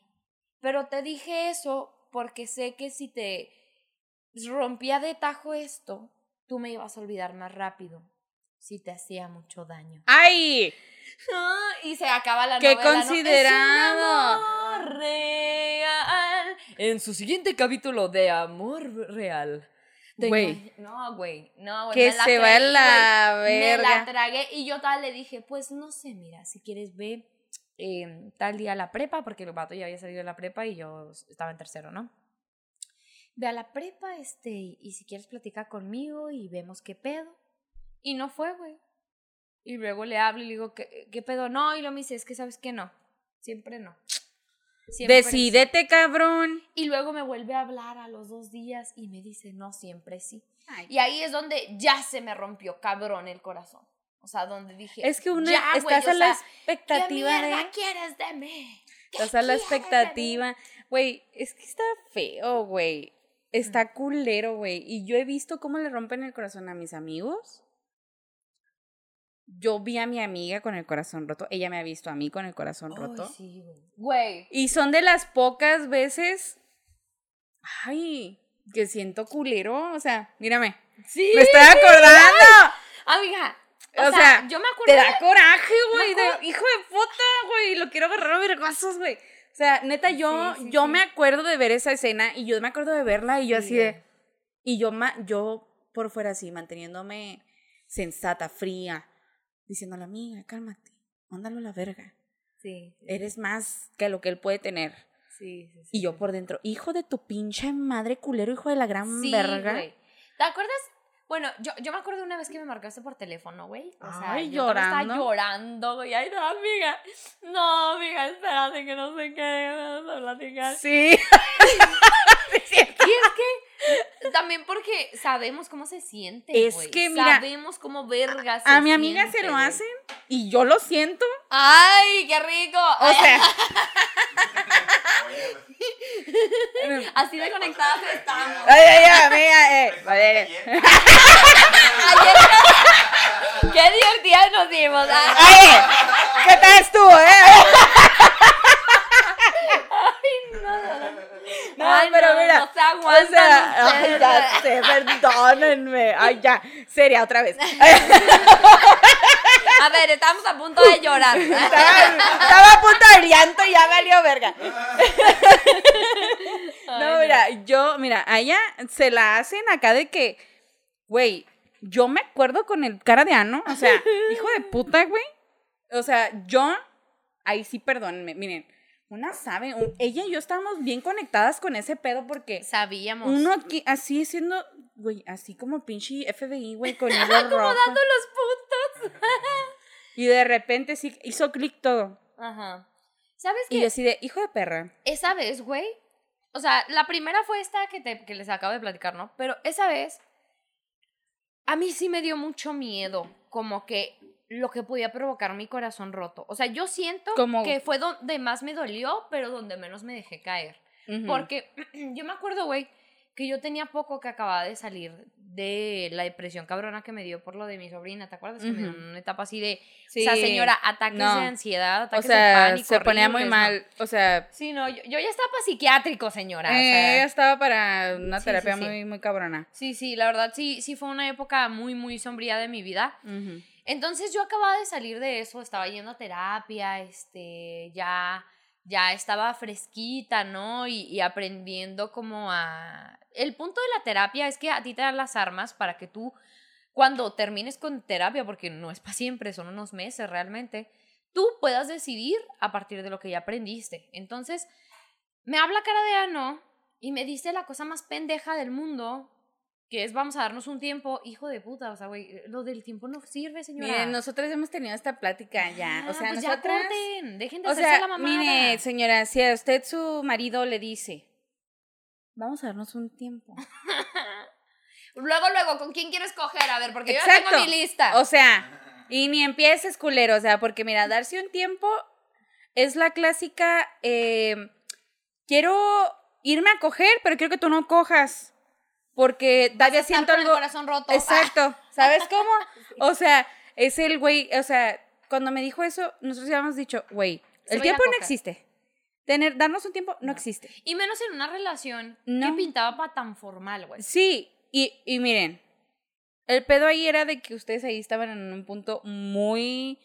Pero te dije eso porque sé que si te rompía de tajo esto, tú me ibas a olvidar más rápido. Si te hacía mucho daño. ¡Ay! Ah, *laughs* y se acaba la ¡Qué novela. ¿no? Es un considerado! amor real. En su siguiente capítulo de Amor Real. Güey. No, güey. No, güey. Que me la se va la güey. Me la verga. tragué y yo tal le dije, pues no sé, mira, si quieres ve eh, tal día a la prepa, porque el vato ya había salido de la prepa y yo estaba en tercero, ¿no? Ve a la prepa, este, y si quieres platicar conmigo y vemos qué pedo. Y no fue, güey. Y luego le hablo y le digo, ¿qué, qué pedo? No, y lo me dice, es que sabes que no. Siempre no. Siempre sí". Decídete, cabrón. Y luego me vuelve a hablar a los dos días y me dice, no, siempre sí. Ay. Y ahí es donde ya se me rompió cabrón el corazón. O sea, donde dije, Es que una ya, estás a la sea, expectativa ¿Qué de. quieres de mí? ¿Qué Estás a la expectativa. Güey, es que está feo, güey. Está culero, güey. Y yo he visto cómo le rompen el corazón a mis amigos. Yo vi a mi amiga con el corazón roto. Ella me ha visto a mí con el corazón Ay, roto. sí, güey. Y son de las pocas veces. Ay. que siento culero, o sea, mírame. Sí. Me estoy acordando. Amiga. O, O sea, sea, yo me acuerdo. Te da coraje, güey, de hijo de puta, güey, lo quiero agarrar a vergazos, güey. O sea, neta, yo, Sí, sí, yo sí. me acuerdo de ver esa escena y yo me acuerdo de verla y yo Sí, así de... Y yo, ma- yo por fuera así, manteniéndome sensata, fría, diciéndole, amiga, cálmate, mándalo a la verga. Sí. Eres más que lo que él puede tener. Sí, sí, sí. Y yo por dentro, hijo de tu pinche madre culero, hijo de la gran Sí, verga. güey. ¿Te acuerdas? Bueno, yo, yo me acuerdo una vez que me marcaste por teléfono, güey. O sea, Ay, yo llorando. estaba llorando, güey. Ay, no, amiga. No, amiga, espérate que no sé qué. Vamos a platicar. Sí. *laughs* Y es que también porque sabemos cómo se siente. Es que, mira, Sabemos cómo verga se A mi amiga se lo hacen y yo lo siento. ¡Ay, qué rico! O sea, *laughs* *laughs* Así de conectadas estamos. ay, ay, ay, amiga, eh, a ver. Ayer, qué divertidas nos dimos. ah. Ay, ¿qué tal estuvo, eh? Ay, no, no, Ay, pero no, mira, no se aguantan o sea, ay, ya sé, perdónenme. Ay, ya, seria otra vez. *laughs* A ver, estamos a punto de llorar. *laughs* Estaba, estaba a punto del llanto y ya valió verga. *laughs* No, mira, yo, mira, a ella se la hacen acá de que, güey, yo me acuerdo con el cara de ano, o sea, hijo de puta, güey. O sea, yo, ahí sí, perdónenme, miren, una sabe, un- ella y yo estábamos bien conectadas con ese pedo porque Sabíamos. uno aquí, así siendo, güey, así como pinche FBI, güey, con hilo *laughs* rojo. dando los puntos. *laughs* Y de repente sí hizo clic todo. Ajá. ¿Sabes Y yo qué? así de, hijo de perra. Esa vez, güey. O sea, la primera fue esta que, te, que les acabo de platicar, ¿no? Pero esa vez, a mí sí me dio mucho miedo, como que lo que podía provocar mi corazón roto. O sea, yo siento Como- que fue donde más me dolió, pero donde menos me dejé caer. Porque *clears throat* yo me acuerdo, güey, que yo tenía poco que acababa de salir de la depresión cabrona que me dio por lo de mi sobrina, ¿te acuerdas? Que me dio una etapa así de, Sí. o sea, señora, ataques No. de ansiedad, O ataques sea, de pánico. se ponía muy mal. O sea, Sí, no, yo, yo ya estaba para psiquiátrico, señora. o eh, sea, ella estaba para una sí, terapia sí. muy, muy cabrona. sí, sí, la verdad sí, sí fue una época muy, muy sombría de mi vida. Entonces yo acababa de salir de eso, estaba yendo a terapia, este, ya, ya estaba fresquita, ¿no? Y, aprendiendo como a... El punto de la terapia es que a ti te dan las armas para que tú, cuando termines con terapia, porque no es para siempre, son unos meses realmente, tú puedas decidir a partir de lo que ya aprendiste. Entonces, me habla cara de ano y me dice la cosa más pendeja del mundo, que es vamos a darnos un tiempo, hijo de puta, o sea, güey, lo del tiempo no sirve, señora. Miren, nosotras hemos tenido esta plática ya. Ah, O sea, pues ya nosotras. corten, dejen de o hacerse sea, la mamada. mire, señora, si a usted su marido le dice, vamos a darnos un tiempo. *laughs* Luego, luego, ¿con quién quieres coger? A ver, porque yo ya tengo mi lista. O sea, y ni empieces, culero. O sea, porque mira, darse un tiempo es la clásica. eh, quiero irme a coger, pero quiero que tú no cojas. Porque Vas a todavía estar siento con el algo. corazón roto. Exacto. ¿Sabes *laughs* cómo? O sea, es el güey. O sea, cuando me dijo eso, nosotros ya habíamos dicho, güey, el tiempo no existe. Tener, darnos un tiempo no, No. existe. Y menos en una relación No. que pintaba para tan formal, güey. Sí, y, y miren, el pedo ahí era de que ustedes ahí estaban en un punto muy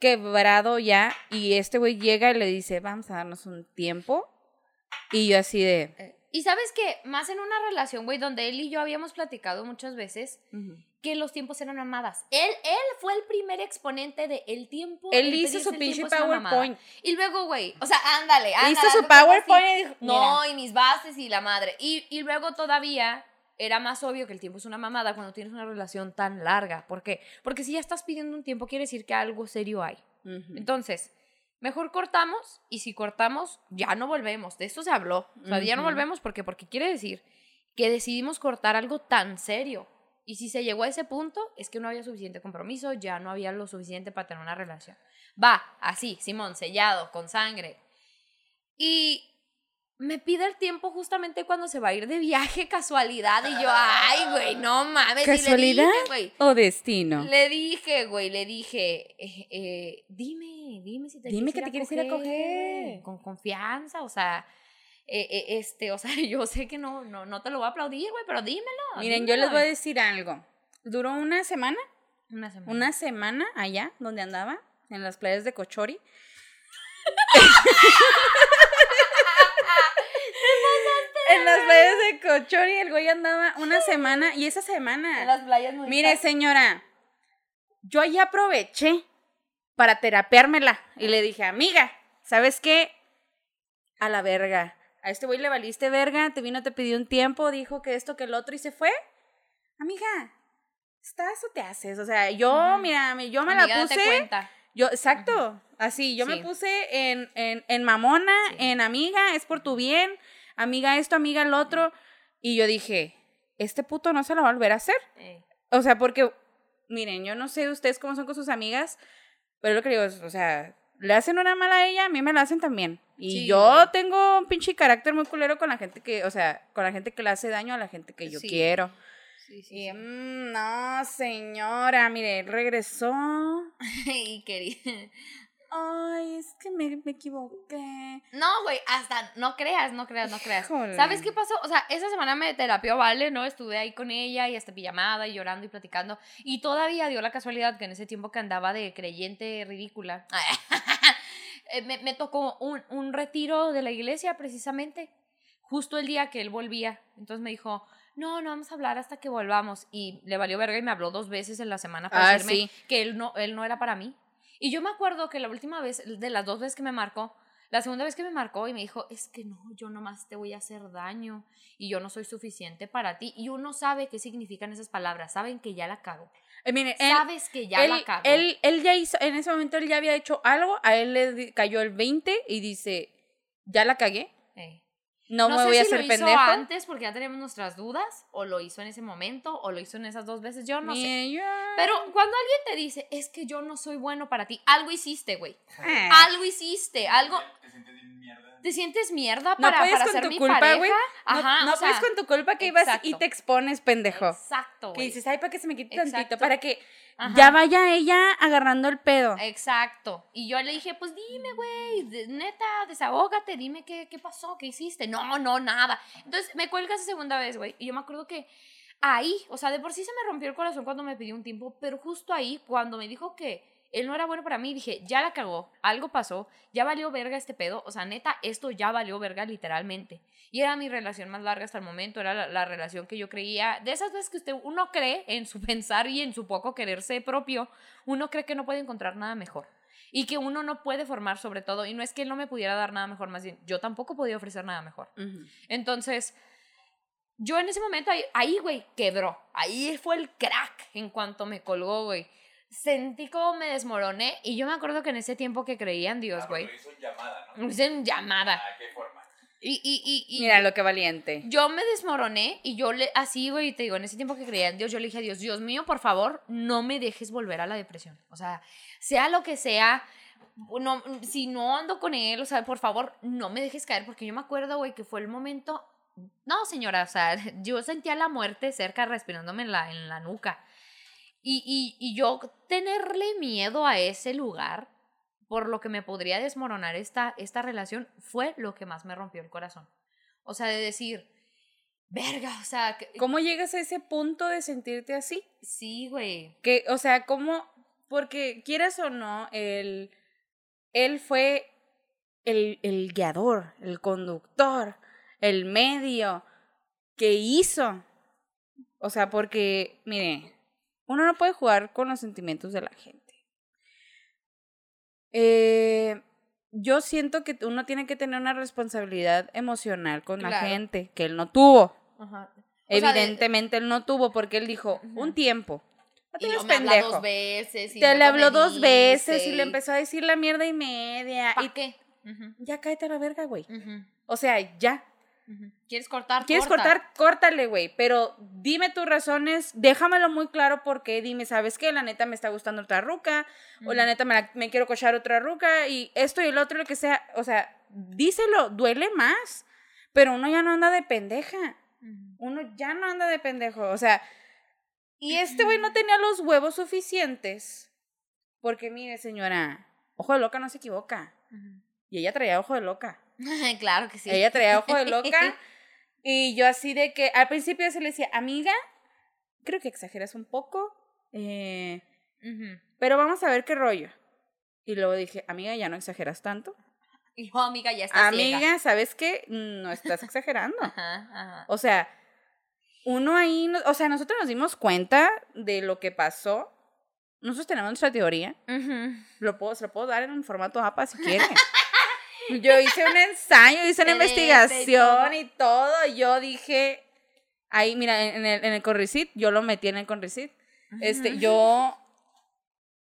quebrado ya y este güey llega y le dice, vamos a darnos un tiempo. Y yo así de... Y sabes que más en una relación, güey, donde él y yo habíamos platicado muchas veces que los tiempos eran mamadas. Él, él fue el primer exponente de el tiempo. Él el hizo su pinche. PowerPoint. Y luego, güey, o sea, ándale, ándale. Hizo su PowerPoint y dijo, No, y mis bases y la madre. Y, y luego todavía era más obvio que el tiempo es una mamada cuando tienes una relación tan larga. ¿Por qué? Porque si ya estás pidiendo un tiempo, quiere decir que algo serio hay. Entonces, mejor cortamos y si cortamos, ya no volvemos. De esto se habló. O sea, ya no volvemos porque, porque quiere decir que decidimos cortar algo tan serio. Y si se llegó a ese punto, es que no había suficiente compromiso, ya no había lo suficiente para tener una relación. Va, así, Simón, sellado, con sangre. Y me pide el tiempo justamente cuando se va a ir de viaje, casualidad. Y yo, ay, güey, no mames. y le ¿Casualidad? dije, güey, O destino. le dije, güey, le dije, eh, eh, dime, dime si te Dime quieres que te quieres ir a coger. Con confianza, o sea, eh, eh, este, o sea, *laughs* yo sé que no, no, no te lo voy a aplaudir, güey, pero dímelo. Miren, yo les voy a decir algo. Duró una semana, Una semana. una semana allá donde andaba, en las playas de Cochori. *laughs* en las playas de Cochori el güey andaba una semana y esa semana... En las playas muy Mire, señora, yo ahí aproveché para terapeármela y le dije, amiga, ¿sabes qué? A la verga. A este güey le valiste verga, te vino, te pidió un tiempo, dijo que esto, que el otro y se fue. Amiga, ¿estás o te haces? O sea, yo, Ujú. mira, mi- yo me Amiga, la date puse. cuenta. Yo, exacto, así, yo me puse en, en, en mamona, Sí. en amiga, es por tu bien, amiga esto, amiga el otro. Y yo dije, este puto no se lo va a volver a hacer. Eh, O sea, porque, miren, yo no sé ustedes cómo son con sus amigas, pero lo que digo es, o sea, le hacen una mala a ella, a mí me la hacen también. Y Sí, yo tengo un pinche carácter muy culero con la gente que, o sea, con la gente que le hace daño a la gente que yo Sí. quiero. sí, sí, Y, mm, no, señora, mire, regresó. *laughs* y quería. Ay, es que me, me equivoqué. No, güey, hasta no creas, no creas, no creas. Híjole. ¿Sabes qué pasó? O sea, esa semana me terapió, ¿vale? ¿No? Estuve ahí con ella y hasta pijamada y llorando y platicando. Y todavía dio la casualidad que en ese tiempo que andaba de creyente ridícula, *laughs* eh, me, me tocó un, un retiro de la iglesia precisamente, justo el día que él volvía. Entonces me dijo, no, no vamos a hablar hasta que volvamos. Y le valió verga y me habló dos veces en la semana para Ah, decirme sí. que él no, él no era para mí. Y yo me acuerdo que la última vez, de las dos veces que me marcó, la segunda vez que me marcó y me dijo, es que no, yo nomás te voy a hacer daño y yo no soy suficiente para ti. Y uno sabe qué significan esas palabras, saben que ya la cago. Eh, miren, él, Sabes que ya él, la cago. él, él ya hizo, en ese momento él ya había hecho algo, a él le cayó el 20 y dice, ya la cagué, Eh. No, me sé voy a si hacer lo hizo pendejo. antes porque ya tenemos nuestras dudas, o lo hizo en ese momento, o lo hizo en esas dos veces, yo no sé. Pero cuando alguien te dice, es que yo no soy bueno para ti, algo hiciste, güey. Ah. Algo hiciste, algo... Te sientes mierda. ¿Te sientes mierda No para, puedes para con ser tu mi culpa, pareja? güey. No, Ajá, no o sea, puedes con tu culpa que ibas y te expones, pendejo. Exacto, Que dices, ay, para que se me quite tantito, Exacto. para que Ajá. ya vaya ella agarrando el pedo. Exacto. Y yo le dije, pues dime, güey, neta, desahógate, dime qué, qué pasó, qué hiciste. No, no, nada. Entonces me cuelga esa segunda vez, güey. Y yo me acuerdo que ahí, o sea, de por sí se me rompió el corazón cuando me pidió un tiempo, pero justo ahí, cuando me dijo que él no era bueno para mí, dije, ya la cagó, algo pasó, ya valió verga este pedo. O sea, neta, esto ya valió verga literalmente. Y era mi relación más larga hasta el momento, era la, la relación que yo creía, de esas veces que usted, uno cree en su *laughs* pensar y en su poco quererse propio, uno cree que no puede encontrar nada mejor. Y que uno no puede formar sobre todo. Y no es que él no me pudiera dar nada mejor, más bien, yo tampoco podía ofrecer nada mejor. Entonces, yo en ese momento, ahí, güey, quebró. Ahí fue el crack en cuanto me colgó, güey. Sentí como me desmoroné. Y yo me acuerdo que en ese tiempo que creía en Dios, Ah, güey, Lo hizo en llamada, ¿no? en llamada. ¿A qué forma? Y, y, y, y Mira lo que valiente. yo me desmoroné y yo le, así, güey, te digo, en ese tiempo que creía en Dios, yo le dije a Dios, Dios mío, por favor, no me dejes volver a la depresión. O sea, sea lo que sea, no, si no ando con él, o sea, por favor, no me dejes caer, porque yo me acuerdo, güey, que fue el momento, no, señora, o sea, *laughs* yo sentía la muerte cerca, respirándome en la, en la nuca. Y, y, y yo tenerle miedo a ese lugar, por lo que me podría desmoronar esta, esta relación, fue lo que más me rompió el corazón. O sea, de decir, verga, o sea, que- ¿Cómo llegas a ese punto de sentirte así? sí, güey. Que, o sea, ¿cómo? Porque quieras o no, él, él fue el, el guiador, el conductor, el medio que hizo. O sea, porque, mire, uno no puede jugar con los sentimientos de la gente. Eh, yo siento que uno tiene que tener una responsabilidad emocional con la gente, que él no tuvo. Ajá. Sea, Evidentemente él no tuvo porque él dijo un tiempo. No te luego hagas me habla pendejo. dos veces. y Te le habló dos veces y le empezó a decir la mierda y media. ¿Pa Y qué? Ya cállate a la verga, güey. O sea, ya. ¿Quieres cortar? ¿Quieres Corta. cortar? Córtale, güey. Pero dime tus razones, déjamelo muy claro porque dime, ¿sabes qué? La neta me está gustando otra ruca. O la neta me, la- me quiero cochar otra ruca. Y esto y el otro, lo que sea. O sea, díselo, duele más. Pero uno ya no anda de pendeja. Uno ya no anda de pendejo. O sea, y este güey no tenía los huevos suficientes. Porque mire, señora, ojo de loca no se equivoca. Y ella traía ojo de loca. *laughs* claro que sí. Ella traía ojo de loca. *laughs* y yo así de que al principio se le decía, amiga, creo que exageras un poco, eh, pero vamos a ver qué rollo. Y luego dije, amiga, ya no exageras tanto. Y yo, amiga, ya está ciega. Amiga, ¿sabes qué? No estás exagerando. Ajá, ajá. O sea, uno ahí, o sea, nosotros nos dimos cuenta de lo que pasó. Nosotros tenemos nuestra teoría. Lo puedo, se lo puedo dar en un formato APA si quiere. *laughs* Yo hice un ensayo, hice una *laughs* y investigación y todo. Yo dije, ahí, mira, en el, en el yo lo metí en el Conricit. Este, yo,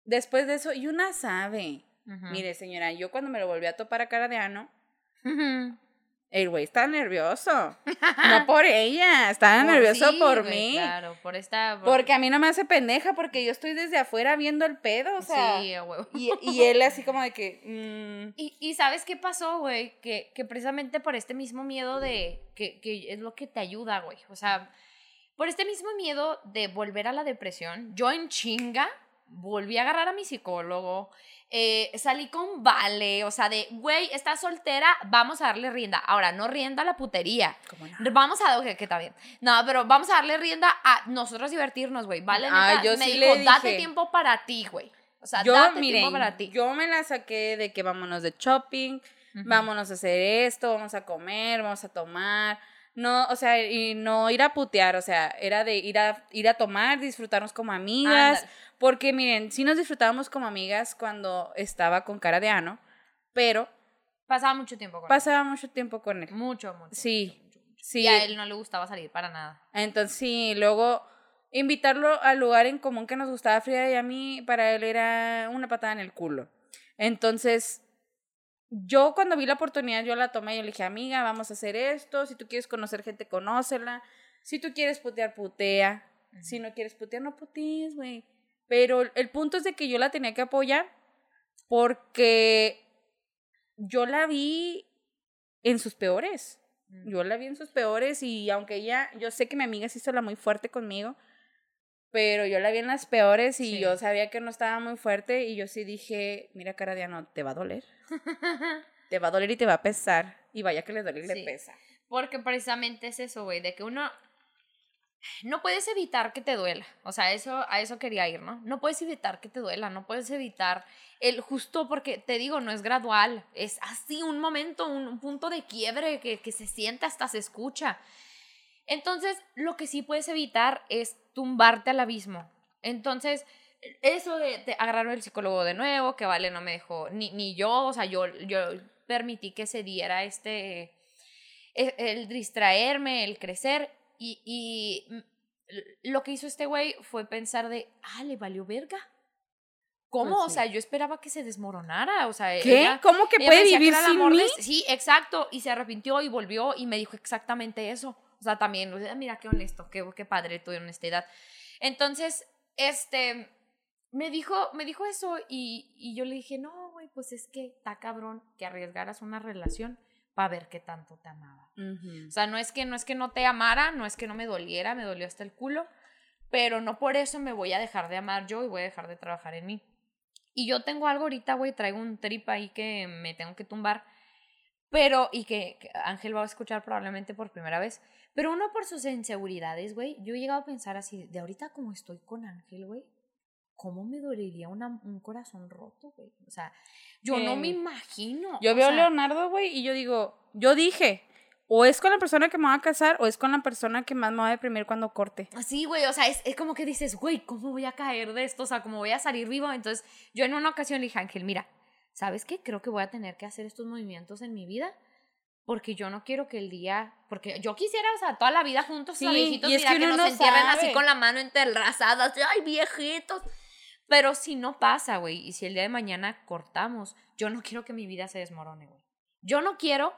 después de eso, y una sabe. Mire, señora, yo cuando me lo volví a topar a cara de ano. El güey estaba nervioso. *laughs* No por ella, estaba Por- nervioso sí, por mí. Claro, por esta. por- Porque a mí no me hace pendeja, porque yo estoy desde afuera viendo el pedo, o sea. sí, huevo. y, y él así como de que. mm, Y, y ¿sabes qué pasó, güey? Que, que precisamente por este mismo miedo de... Que, que es lo que te ayuda, güey. O sea, por este mismo miedo de volver a la depresión, yo en chinga volví a agarrar a mi psicólogo, eh, salí con Vale, o sea, de, güey, estás soltera, vamos a darle rienda. Ahora, no rienda a la putería. ¿cómo no? Vamos a, ok, que está bien. No, pero vamos a darle rienda a nosotros divertirnos, güey. Vale, Ah, neta, yo me sí dijo, le date tiempo para ti, güey. O sea, Yo, date miren, tiempo para ti. yo me la saqué de que vámonos de shopping, vámonos a hacer esto, vamos a comer, vamos a tomar. No, o sea, y no ir a putear, o sea, era de ir a, ir a tomar, disfrutarnos como amigas. Porque miren, sí nos disfrutábamos como amigas cuando estaba con cara de ano, pero Pasaba mucho tiempo con él. pasaba mucho tiempo con él. Mucho, mucho. Sí, mucho, mucho. sí. Y a él no le gustaba salir para nada. Entonces, sí, luego invitarlo al lugar en común que nos gustaba Frida y a mí, para él era una patada en el culo. Entonces, yo cuando vi la oportunidad, yo la tomé y le dije, amiga, vamos a hacer esto, si tú quieres conocer gente, conócela, si tú quieres putear, putea, si no quieres putear, no putees, güey. Pero el punto es de que yo la tenía que apoyar porque yo la vi en sus peores. Mm. Yo la vi en sus peores y aunque ella, yo sé que mi amiga se hizo la muy fuerte conmigo, pero yo la vi en las peores y Sí. yo sabía que no estaba muy fuerte y yo sí dije, mira cara de ano, te va a doler, *laughs* te va a doler y te va a pesar y vaya que le duele y le pesa. Porque precisamente es eso, güey, de que uno no puedes evitar que te duela. O sea, eso a eso quería ir, ¿no? No puedes evitar que te duela, no puedes evitar el justo porque te digo, no es gradual, es así un momento, un, un punto de quiebre que, que se siente hasta se escucha. Entonces, lo que sí puedes evitar es tumbarte al abismo. Entonces, eso de, de agarrar el psicólogo de nuevo, que vale, no me dejó, ni, ni yo, o sea, yo, yo permití que se diera este, el, el distraerme, el crecer, y, y lo que hizo este güey fue pensar de, ah, le valió verga. ¿Cómo? Pues O sea, yo esperaba que se desmoronara, o sea, ¿Qué? ella- ¿Cómo que puede vivir sin mí? Sí, exacto. Y se arrepintió y volvió y me dijo exactamente eso. O sea, también, sea, mira qué honesto, qué, qué padre tu honestidad. Entonces, este, me dijo, me dijo eso y, y yo le dije, no, güey, pues es que está cabrón que arriesgaras una relación para ver qué tanto te amaba. O sea, no es que no es que no te amara, no es que no me doliera, me dolió hasta el culo, pero no por eso me voy a dejar de amar yo y voy a dejar de trabajar en mí. Y yo tengo algo ahorita, güey, traigo un trip ahí que me tengo que tumbar, pero y que, que Ángel va a escuchar probablemente por primera vez, pero uno por sus inseguridades, güey, yo he llegado a pensar así, de ahorita como estoy con Ángel, güey, ¿cómo me dolería una- un corazón roto, güey? O sea, yo no me imagino. Yo veo a Leonardo, güey, y yo digo, yo dije, o es con la persona que me va a casar o es con la persona que más me va a deprimir cuando corte. Sí, güey, o sea, es, es como que dices, güey, ¿cómo voy a caer de esto? O sea, ¿cómo voy a salir vivo? Entonces, yo en una ocasión le dije, Ángel, mira, ¿sabes qué? Creo que voy a tener que hacer estos movimientos en mi vida porque yo no quiero que el día, porque yo quisiera, o sea, toda la vida juntos, Sí, viejitos, y es que que, uno nos no entierren así con la mano entrelazadas, de, ay, viejitos. Pero si no pasa, güey, y si el día de mañana cortamos, yo no quiero que mi vida se desmorone, güey. Yo no quiero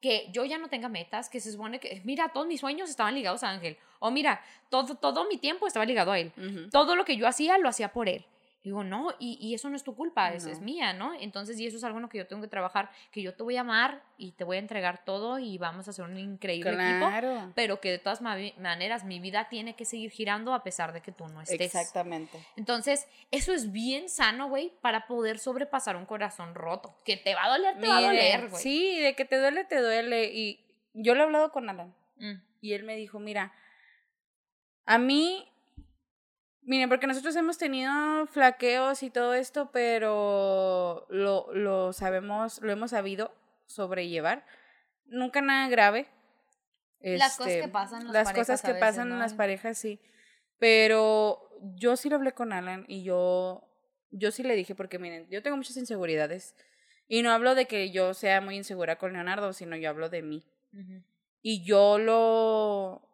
que yo ya no tenga metas, que se supone que, mira, todos mis sueños estaban ligados a Ángel. O mira, todo, todo mi tiempo estaba ligado a él. Todo lo que yo hacía, lo hacía por él. Digo, no, y, y eso no es tu culpa, es, es mía, ¿no? Entonces, y eso es algo en lo que yo tengo que trabajar, que yo te voy a amar y te voy a entregar todo y vamos a hacer un increíble equipo, Claro. pero que de todas maneras mi vida tiene que seguir girando a pesar de que tú no estés. Exactamente. Entonces, eso es bien sano, güey, para poder sobrepasar un corazón roto. Que te va a doler, te va a doler, güey. Sí, de que te duele, te duele. Y yo lo he hablado con Alan. Mm, Y él me dijo, mira, a mí, miren, porque nosotros hemos tenido flaqueos y todo esto, pero lo, lo sabemos, lo hemos sabido sobrellevar. Nunca nada grave. Las cosas Este, que pasan en las Las parejas cosas que veces, pasan en las parejas, sí. Pero yo sí lo hablé con Alan y yo, yo sí le dije, porque miren, yo tengo muchas inseguridades. Y no hablo de que yo sea muy insegura con Leonardo, sino yo hablo de mí. Y yo lo.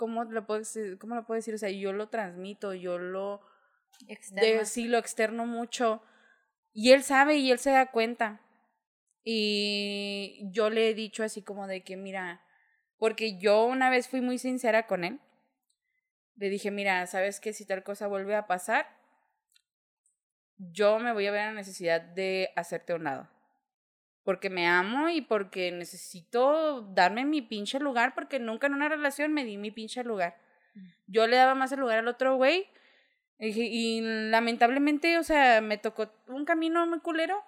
¿Cómo lo puedo decir? ¿Cómo lo puedo decir? O sea, yo lo transmito, yo lo. De, sí, lo externo mucho. Y él sabe y él se da cuenta. Y yo le he dicho así como de que, mira, porque yo una vez fui muy sincera con él. Le dije, mira, ¿sabes que Si tal cosa vuelve a pasar, yo me voy a ver la necesidad de hacerte a un lado. Porque me amo y porque necesito darme mi pinche lugar, porque nunca en una relación me di mi pinche lugar. Yo le daba más el lugar al otro güey. Y, lamentablemente, o sea, me tocó un camino muy culero.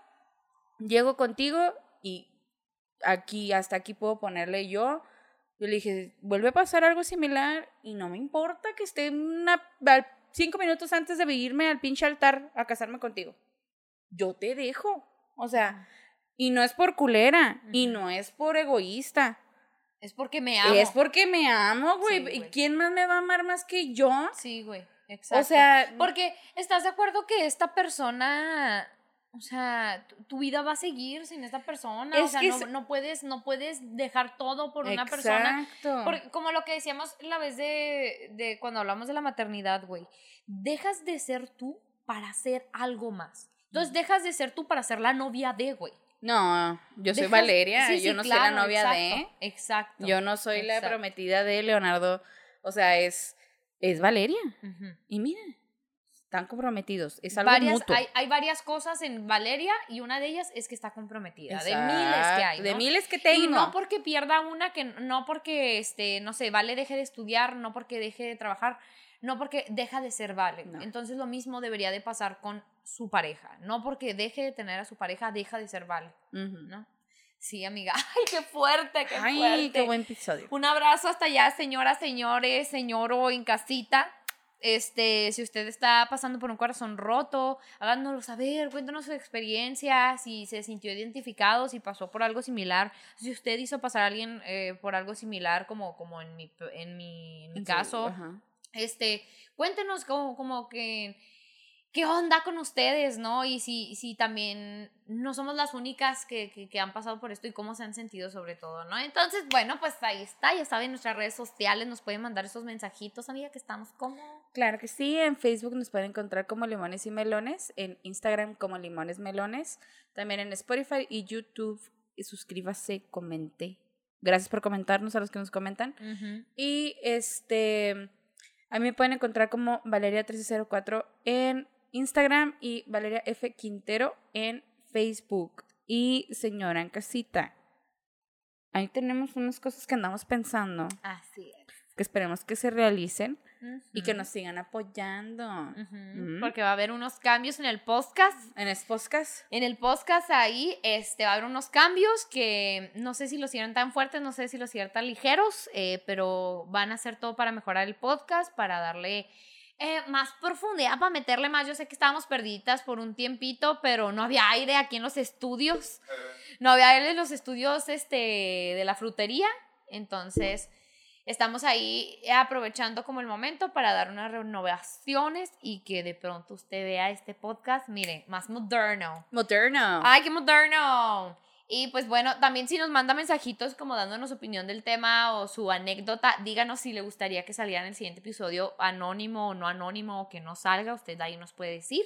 Llego contigo y aquí, hasta aquí puedo ponerle yo. Yo le dije, vuelve a pasar algo similar y no me importa que esté una, cinco minutos antes de irme al pinche altar a casarme contigo. Yo te dejo. O sea, y no es por culera y no es por egoísta. Es porque me amo. Es porque me amo, güey. Sí, ¿Y quién más me va a amar más que yo? Sí, güey. Exacto. O sea, Porque estás de acuerdo que esta persona, o sea, tu, tu vida va a seguir sin esta persona. o Es sea, que no, es- no puedes, no puedes dejar todo por una persona. Exacto. Porque, como lo que decíamos la vez de, de cuando hablamos de la maternidad, güey. Dejas de ser tú para ser algo más. Entonces dejas de ser tú para ser la novia de, güey. No, yo soy Valeria, sí, yo no soy la novia exacto, de. Exacto. Yo no soy la prometida de Leonardo. O sea, es, es Valeria. Y mira, están comprometidos. Es algo varias, mutuo. hay, hay varias cosas en Valeria y una de ellas es que está comprometida. De miles que hay. Exacto, De ¿no? miles que tengo. Y no porque pierda una, que no porque, este, no sé, Vale deje de estudiar, no porque deje de trabajar, no porque deja de ser Vale. No. Entonces lo mismo debería de pasar con su pareja. No porque deje de tener a su pareja, deja de ser Vale. ¿no? Sí, amiga. *laughs* Ay, qué fuerte, qué Ay, fuerte. qué buen episodio. Un abrazo hasta allá, señoras, señores, señoro en casita. Este, si usted está pasando por un corazón roto, háganoslo saber, cuéntanos su experiencia, si se sintió identificado, si pasó por algo similar, si usted hizo pasar a alguien eh, por algo similar, como, como en mi, en mi, en caso, ajá. este, cuéntenos como, como que qué onda con ustedes, ¿no? Y si, si también no somos las únicas que, que, que han pasado por esto y cómo se han sentido sobre todo, ¿no? Entonces, bueno, pues ahí está, ya saben, nuestras redes sociales nos pueden mandar esos mensajitos, amiga, que estamos como... Claro que sí, en Facebook nos pueden encontrar como Limones y Melones, en Instagram como Limones Melones, también en Spotify y YouTube. Y suscríbase, comente. Gracias por comentarnos a los que nos comentan. Y este, a mí me pueden encontrar como Valeria1304 en Instagram y Valeria F. Quintero en Facebook. Y señora en casita, ahí tenemos unas cosas que andamos pensando, Así es. Que esperemos que se realicen y que nos sigan apoyando. Mm. Porque va a haber unos cambios en el podcast. En este podcast, En el podcast ahí este, va a haber unos cambios que no sé si los hicieron tan fuertes, no sé si los hicieron tan ligeros, eh, pero van a hacer todo para mejorar el podcast, para darle eh, más profundidad, para meterle más. Yo sé que estábamos perdidas por un tiempito, pero no había aire aquí en los estudios. *laughs* No había aire en los estudios este, de la frutería. Entonces, estamos ahí aprovechando como el momento para dar unas renovaciones y que de pronto usted vea este podcast, mire, más moderno. Moderno. ¡Ay, qué moderno! Y pues bueno, también si nos manda mensajitos como dándonos opinión del tema o su anécdota, díganos si le gustaría que saliera en el siguiente episodio anónimo o no anónimo o que no salga, usted ahí nos puede decir.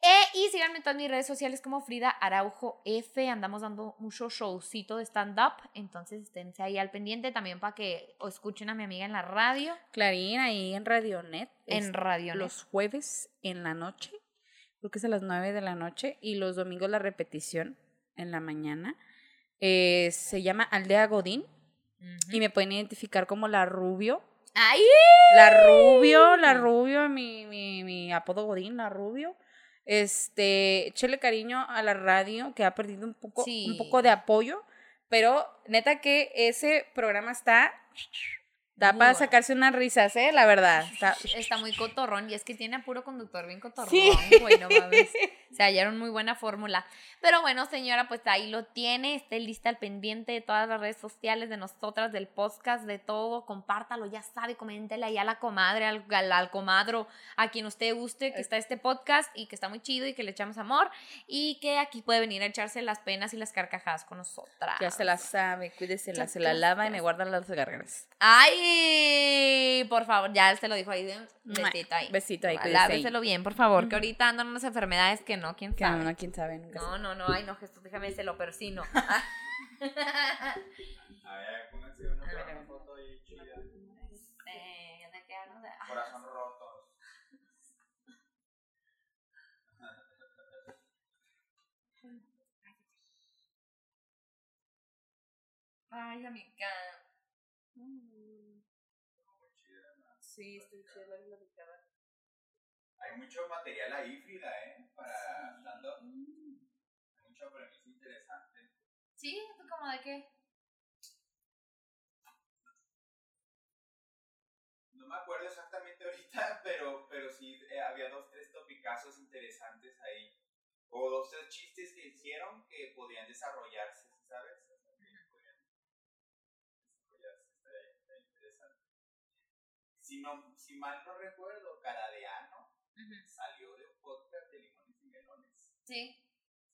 Eh, y síganme en todas mis redes sociales como Frida Araujo F. Andamos dando mucho showcito de stand-up. Entonces esténse ahí al pendiente también para que o escuchen a mi amiga en la radio. Clarín, ahí en Radionet. En es Radio Net. Los jueves en la noche, creo que es a las 9 de la noche, y los domingos la repetición en la mañana. Eh, se llama Aldea Godín y me pueden identificar como la Rubio. ¡Ay! La Rubio, la Rubio, mi, mi, mi apodo Godín, la Rubio. Este, échele cariño a la radio que ha perdido un poco, Sí. un poco de apoyo, pero neta que ese programa está, da Muy para bueno. sacarse unas risas, eh, la verdad. Está, Está muy cotorrón y es que tiene a puro conductor bien cotorrón, Sí. güey, no mames. *laughs* Se hallaron muy buena fórmula. Pero bueno, señora, pues ahí lo tiene. Esté lista al pendiente de todas las redes sociales de nosotras, del podcast, de todo. Compártalo, ya sabe, coméntele ahí a la comadre, al, al, al comadro, a quien usted guste que está este podcast y que está muy chido y que le echamos amor y que aquí puede venir a echarse las penas y las carcajadas con nosotras. ya se la sabe, cuídese, la, Ya se la lava y me sabes. guarda las gargaras. Ay, por favor, ya se lo dijo ahí. Besito ahí. Besito ahí. Láveselo bien, por favor, que ahorita andan unas enfermedades que no, quién Que sabe. no, no, quién sabe. nunca No, no, no, ay, no, Jesús, déjame decirlo, pero sí, no. *laughs* A ver, pónganse una, A ver, a una ver. foto ahí chida. Eh. De- ah, Corazón roto. Ay, amiga. Sí, estoy chida la ubicada. Hay mucho material ahí, Frida, ¿eh? Para stand-up. Hay mucha premisa interesante. ¿Sí? ¿Tú como de qué? No me acuerdo exactamente ahorita, *laughs* pero, pero sí eh, había dos, tres topicazos interesantes ahí. O dos, tres chistes que hicieron que podían desarrollarse, ¿sí ¿sabes? O sea, que podían desarrollarse, estaría- estaría interesante. Si, no, si mal no recuerdo, Caradeano salió de un podcast de limones y melones. Sí,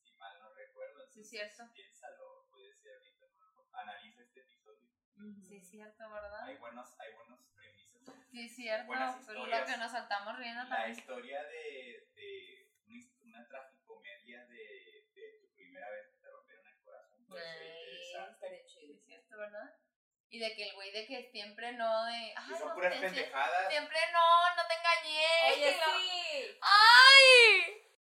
Si mal no recuerdo, Sí, cierto. piénsalo, puede ser ahorita, analiza este episodio. sí, es cierto, ¿verdad? Hay buenos, hay buenos premisas. Sí, es cierto. buenas Pero lo historias. que nos saltamos riendo La también. historia de, de una, una tragicomedia de, de tu primera vez que te rompieron el corazón. puede ser Ay, estaría chido, es cierto, ¿verdad? Y de que el güey de que siempre no de... Ay, son no, puras te- pendejadas. Siempre no, no te engañé. Oye, sí. ¡Ay!